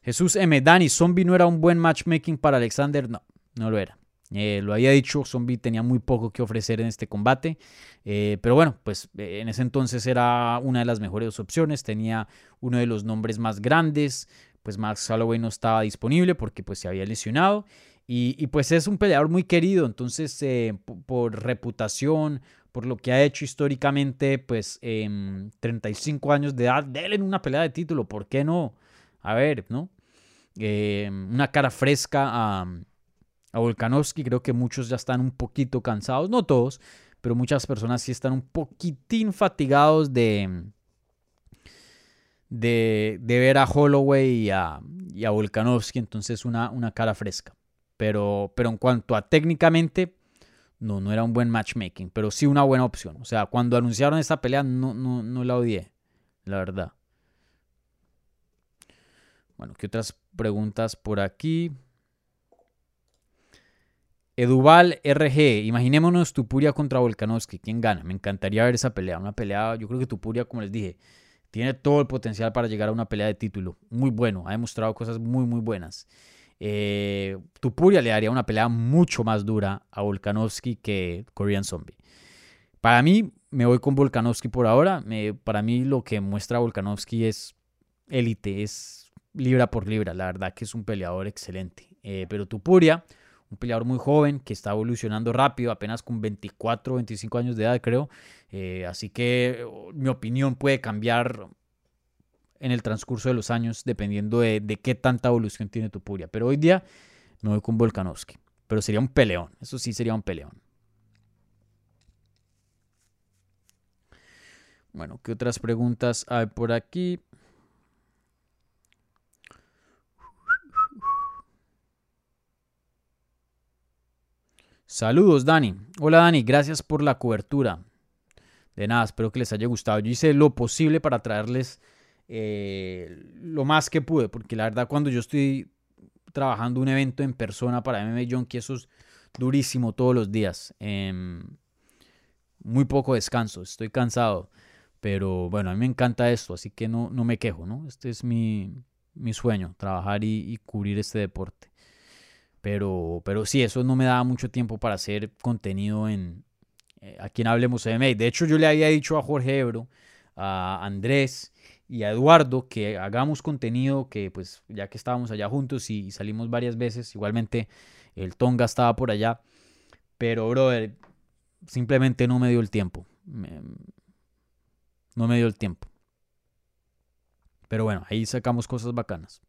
Jesús M. Dani, Zombie no era un buen matchmaking para Alexander. No, no lo era. Eh, lo había dicho, Zombie tenía muy poco que ofrecer en este combate. Eh, pero bueno, pues eh, en ese entonces era una de las mejores opciones. Tenía uno de los nombres más grandes. Pues Max Holloway no estaba disponible porque pues se había lesionado. Y, pues es un peleador muy querido, entonces eh, por reputación, por lo que ha hecho históricamente, pues 35 años de edad, en una pelea de título, ¿por qué no? A ver, ¿no? Eh, una cara fresca a, a Volkanovski, creo que muchos ya están un poquito cansados, no todos, pero muchas personas sí están un poquitín fatigados de, de, ver a Holloway y a, y a Volkanovski, entonces una, una cara fresca. Pero, pero en cuanto a técnicamente, no, no era un buen matchmaking, pero sí una buena opción. O sea, cuando anunciaron esta pelea, no, no, no la odié, la verdad. Bueno, ¿qué otras preguntas por aquí? Eduval RG, imaginémonos Tupuria contra Volkanovski, ¿quién gana? Me encantaría ver esa pelea, una pelea, yo creo que Tupuria, como les dije, tiene todo el potencial para llegar a una pelea de título, muy bueno, ha demostrado cosas muy, muy buenas. Eh, Tupuria le daría una pelea mucho más dura a Volkanovski que Korean Zombie. Para mí, me voy con Volkanovski por ahora. para mí, lo que muestra Volkanovski es élite, es libra por libra. La verdad que es un peleador excelente. Eh, pero Tupuria, un peleador muy joven que está evolucionando rápido, apenas con 24 o 25 años de edad, creo. Eh, así que mi opinión puede cambiar en el transcurso de los años, dependiendo de, qué tanta evolución tiene Tupuria. Pero hoy día me voy con Volkanovski. Pero sería un peleón, eso sí sería un peleón. Bueno, ¿qué otras preguntas hay por aquí? Saludos, Dani. Hola, Dani. Gracias por la cobertura. De nada, espero que les haya gustado. Yo hice lo posible para traerles eh, lo más que pude, porque la verdad cuando yo estoy trabajando un evento en persona para MMA Junkie, eso es durísimo todos los días. Em, muy poco descanso, estoy cansado. Pero bueno, a mí me encanta esto, así que no, no me quejo, ¿no? Este es mi, mi sueño, trabajar y, cubrir este deporte. Pero, pero sí, eso no me daba mucho tiempo para hacer contenido en eh, a quien hablemos MMA. De hecho, yo le había dicho a Jorge Ebro, a Andrés y a Eduardo que hagamos contenido, que pues ya que estábamos allá juntos y, salimos varias veces, igualmente el Tonga estaba por allá, pero brother, simplemente no me dio el tiempo. no me dio el tiempo. Pero bueno, ahí sacamos cosas bacanas.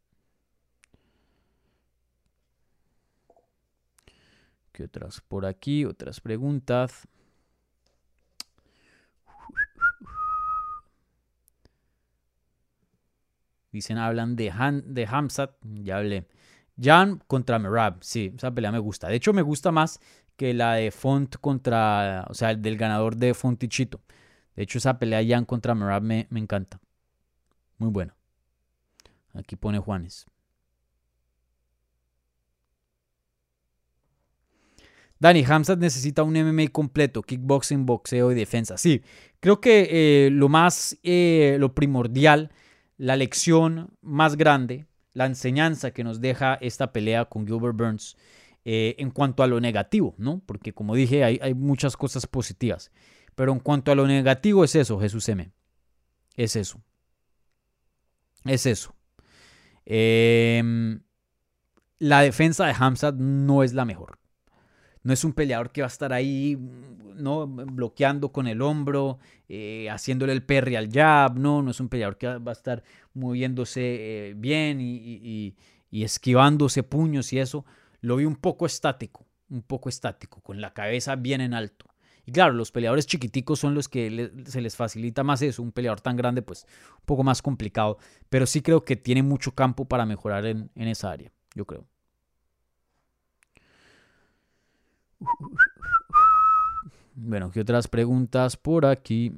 ¿Qué otras por aquí? Otras preguntas. Dicen, hablan de, Han, de Hamzat, ya hablé. Jan contra Merab, sí, esa pelea me gusta. De hecho, me gusta más que la de Font contra, o sea, el del ganador de Font y Chito. De hecho, esa pelea Jan contra Merab me, me encanta. Muy buena. Aquí pone Juanes. Dani, Hamzat necesita un MMA completo, kickboxing, boxeo y defensa. Sí, creo que eh, lo más, eh, lo primordial la lección más grande, la enseñanza que nos deja esta pelea con Gilbert Burns eh, en cuanto a lo negativo, ¿no? Porque como dije, hay, muchas cosas positivas. Pero en cuanto a lo negativo es eso, Jesús M. Es eso. Es eso. Em, la defensa de Hamzat no es la mejor. No es un peleador que va a estar ahí, ¿no? Bloqueando con el hombro, eh, haciéndole el perry al jab, no, no es un peleador que va a estar moviéndose eh, bien y, esquivándose puños y eso. Lo vi un poco estático, un poco estático, con la cabeza bien en alto. Y claro, los peleadores chiquiticos son los que se les facilita más eso. Un peleador tan grande, pues un poco más complicado. Pero sí creo que tiene mucho campo para mejorar en esa área, yo creo. Bueno, ¿qué otras preguntas por aquí?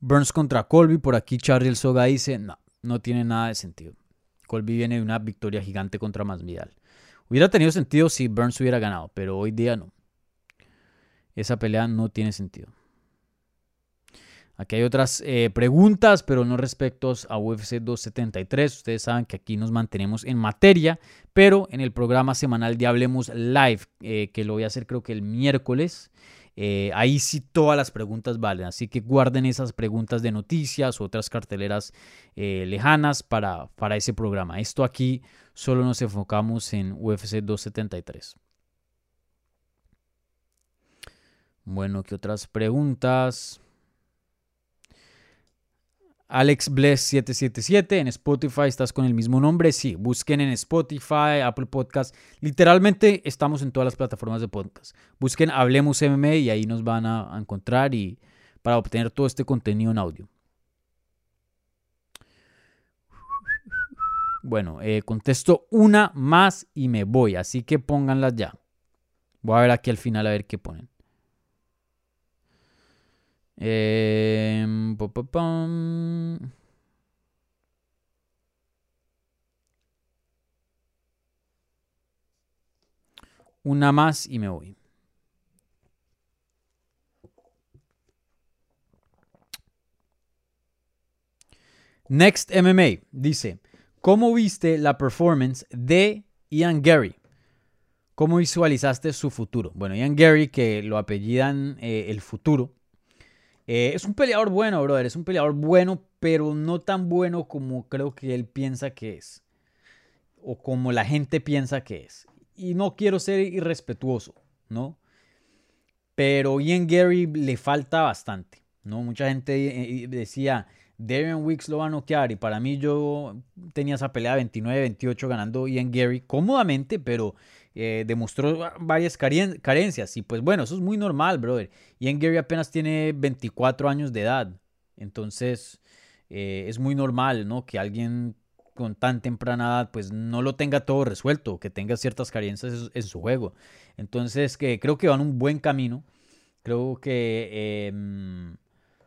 Burns contra Colby, por aquí Charlie Soga dice, no, no tiene nada de sentido. Colby viene de una victoria gigante contra Masvidal. Hubiera tenido sentido si Burns hubiera ganado, pero hoy día no. Esa pelea no tiene sentido. Aquí hay otras eh, preguntas, pero no respecto a UFC 273. Ustedes saben que aquí nos mantenemos en materia, pero en el programa semanal de Hablemos Live, eh, que lo voy a hacer creo que el miércoles, eh, ahí sí todas las preguntas valen. Así que guarden esas preguntas de noticias otras carteleras lejanas para, para ese programa. Esto aquí solo nos enfocamos en UFC 273. Bueno, ¿qué otras preguntas? Alex Bless 777 en Spotify estás con el mismo nombre. Sí, busquen en Spotify, Apple Podcast. Literalmente estamos en todas las plataformas de podcast. Busquen Hablemos MMA y ahí nos van a, encontrar y para obtener todo este contenido en audio. Bueno, eh, contesto una más y me voy, así que pónganlas ya. Voy a ver aquí al final a ver qué ponen. Em, Una más y me voy. Next MMA dice, ¿cómo viste la performance de Ian Gary? ¿Cómo visualizaste su futuro? Bueno, Ian Gary, que lo apellidan eh, el futuro, eh, es un peleador bueno, brother. Es un peleador bueno, pero no tan bueno como creo que él piensa que es. O como la gente piensa que es. Y no quiero ser irrespetuoso, ¿no? Pero Ian Gary le falta bastante, ¿no? Mucha gente eh, decía, Darian Weeks lo va a noquear. Y para mí yo tenía esa pelea 29-28 ganando Ian Gary cómodamente, pero eh, demostró varias carencias. Y pues bueno, eso es muy normal, brother. Ian Gary apenas tiene 24 años de edad. Entonces eh, es muy normal, ¿no? Que alguien con tan temprana edad pues no lo tenga todo resuelto, que tenga ciertas carencias en su juego. Entonces que creo que van un buen camino. Creo que... Em,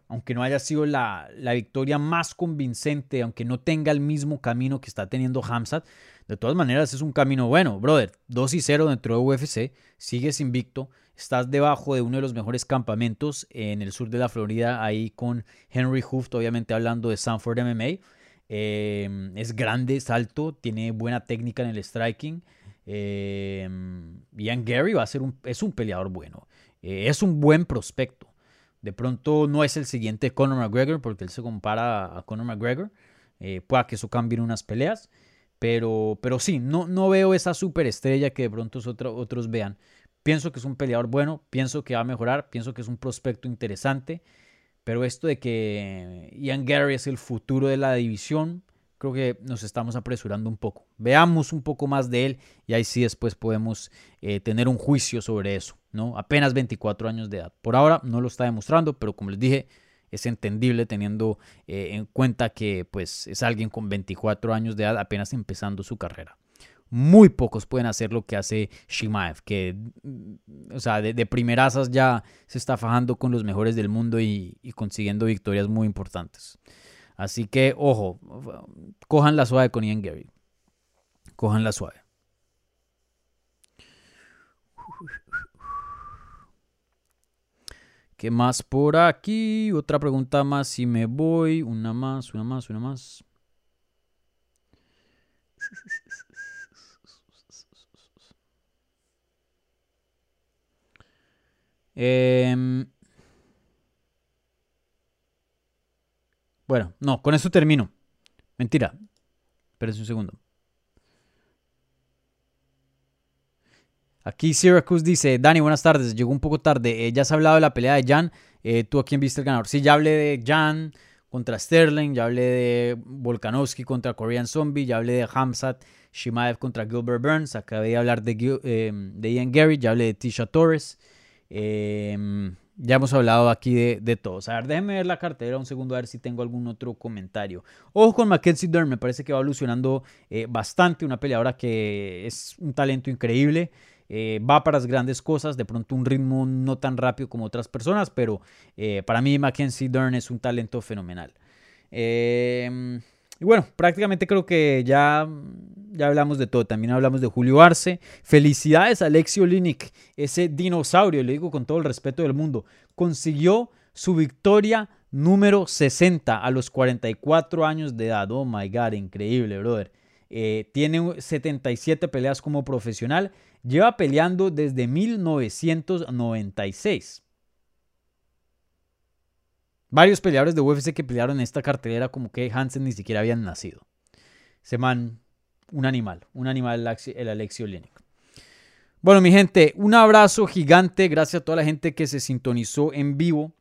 aunque no haya sido la, la, victoria más convincente, aunque no tenga el mismo camino que está teniendo Hamzat, de todas maneras es un camino bueno, brother. 2 y 0 dentro de UFC, sigues invicto, estás debajo de uno de los mejores campamentos en el sur de la Florida, ahí con Henry Hooft, obviamente hablando de Sanford MMA. Eh, es grande, es alto, tiene buena técnica en el striking. Eh, Ian Gary va a ser un, es un peleador bueno, eh, es un buen prospecto. De pronto no es el siguiente Conor McGregor, porque él se compara a Conor McGregor. Eh, que eso cambie en unas peleas. Pero, pero sí, no, no veo esa superestrella que de pronto otros vean. Pienso que es un peleador bueno, pienso que va a mejorar, pienso que es un prospecto interesante. Pero esto de que Ian Gary es el futuro de la división, creo que nos estamos apresurando un poco. Veamos un poco más de él y ahí sí después podemos eh, tener un juicio sobre eso, ¿no? Apenas 24 años de edad. Por ahora no lo está demostrando, pero como les dije, es entendible teniendo eh, en cuenta que pues es alguien con 24 años de edad apenas empezando su carrera. Muy pocos pueden hacer lo que hace Shimaev, que o sea, de, primerasas ya se está fajando con los mejores del mundo y, y consiguiendo victorias muy importantes. Así que, ojo, cojan la suave con Ian Gary. Cojan la suave. ¿Qué más por aquí? Otra pregunta más si me voy. Una más, una más, una más. Eh, Bueno, no, con eso termino. Mentira. Espérense un segundo. Aquí Syracuse dice, Dani, buenas tardes, llegó un poco tarde, eh, ya has hablado de la pelea de Jan, eh, ¿tú a quién viste el ganador? Sí, ya hablé de Jan contra Sterling, ya hablé de Volkanovski contra Korean Zombie, ya hablé de Hamzat Shimaev contra Gilbert Burns, acabé de hablar de, eh, de Ian Gary, ya hablé de Tisha Torres, eh, ya hemos hablado aquí de, de todos. A ver, déjenme ver la cartera un segundo a ver si tengo algún otro comentario. Ojo con Mackenzie Dern, me parece que va evolucionando eh, bastante. Una peleadora que es un talento increíble. Eh, va para las grandes cosas, de pronto un ritmo no tan rápido como otras personas, pero eh, para mí Mackenzie Dern es un talento fenomenal. Eh, y bueno, prácticamente creo que ya, ya hablamos de todo. También hablamos de Julio Arce. Felicidades a Alexio Linick, ese dinosaurio, le digo con todo el respeto del mundo. Consiguió su victoria número 60 a los 44 años de edad. Oh my God, increíble, brother. Eh, tiene 77 peleas como profesional. Lleva peleando desde 1996. Varios peleadores de UFC que pelearon en esta cartelera como que Hansen ni siquiera habían nacido. Se man, un animal, un animal el Alexio Olenek. Bueno, mi gente, un abrazo gigante. Gracias a toda la gente que se sintonizó en vivo.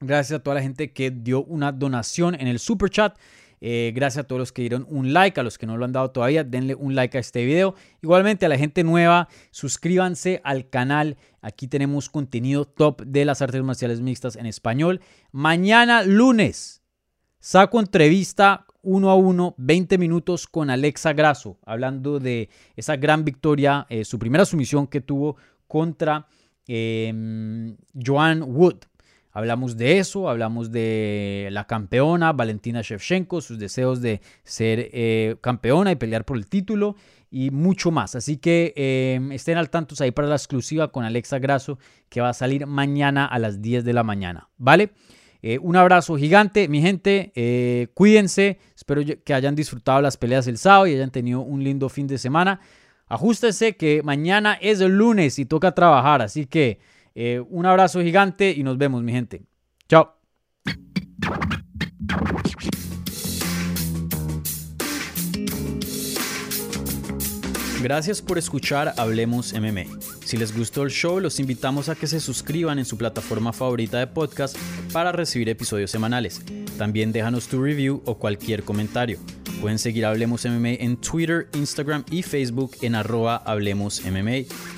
Gracias a toda la gente que dio una donación en el super chat. Eh, gracias a todos los que dieron un like, a los que no lo han dado todavía, denle un like a este video. Igualmente a la gente nueva, suscríbanse al canal. Aquí tenemos contenido top de las artes marciales mixtas en español. Mañana lunes saco entrevista uno a uno, 20 minutos con Alexa Grasso, hablando de esa gran victoria, eh, su primera sumisión que tuvo contra eh, Joan Wood. Hablamos de eso, hablamos de la campeona Valentina Shevchenko, sus deseos de ser eh, campeona y pelear por el título y mucho más. Así que em, estén al tanto ahí para la exclusiva con Alexa Grasso que va a salir mañana a las 10 de la mañana. ¿Vale? Eh, un abrazo gigante, mi gente. Eh, cuídense. Espero que hayan disfrutado las peleas el sábado y hayan tenido un lindo fin de semana. Ajústese que mañana es el lunes y toca trabajar. Así que eh, un abrazo gigante y nos vemos, mi gente. Chao. Gracias por escuchar Hablemos MMA. Si les gustó el show, los invitamos a que se suscriban en su plataforma favorita de podcast para recibir episodios semanales. También déjanos tu review o cualquier comentario. Pueden seguir Hablemos MMA en Twitter, Instagram y Facebook en arroba Hablemos MMA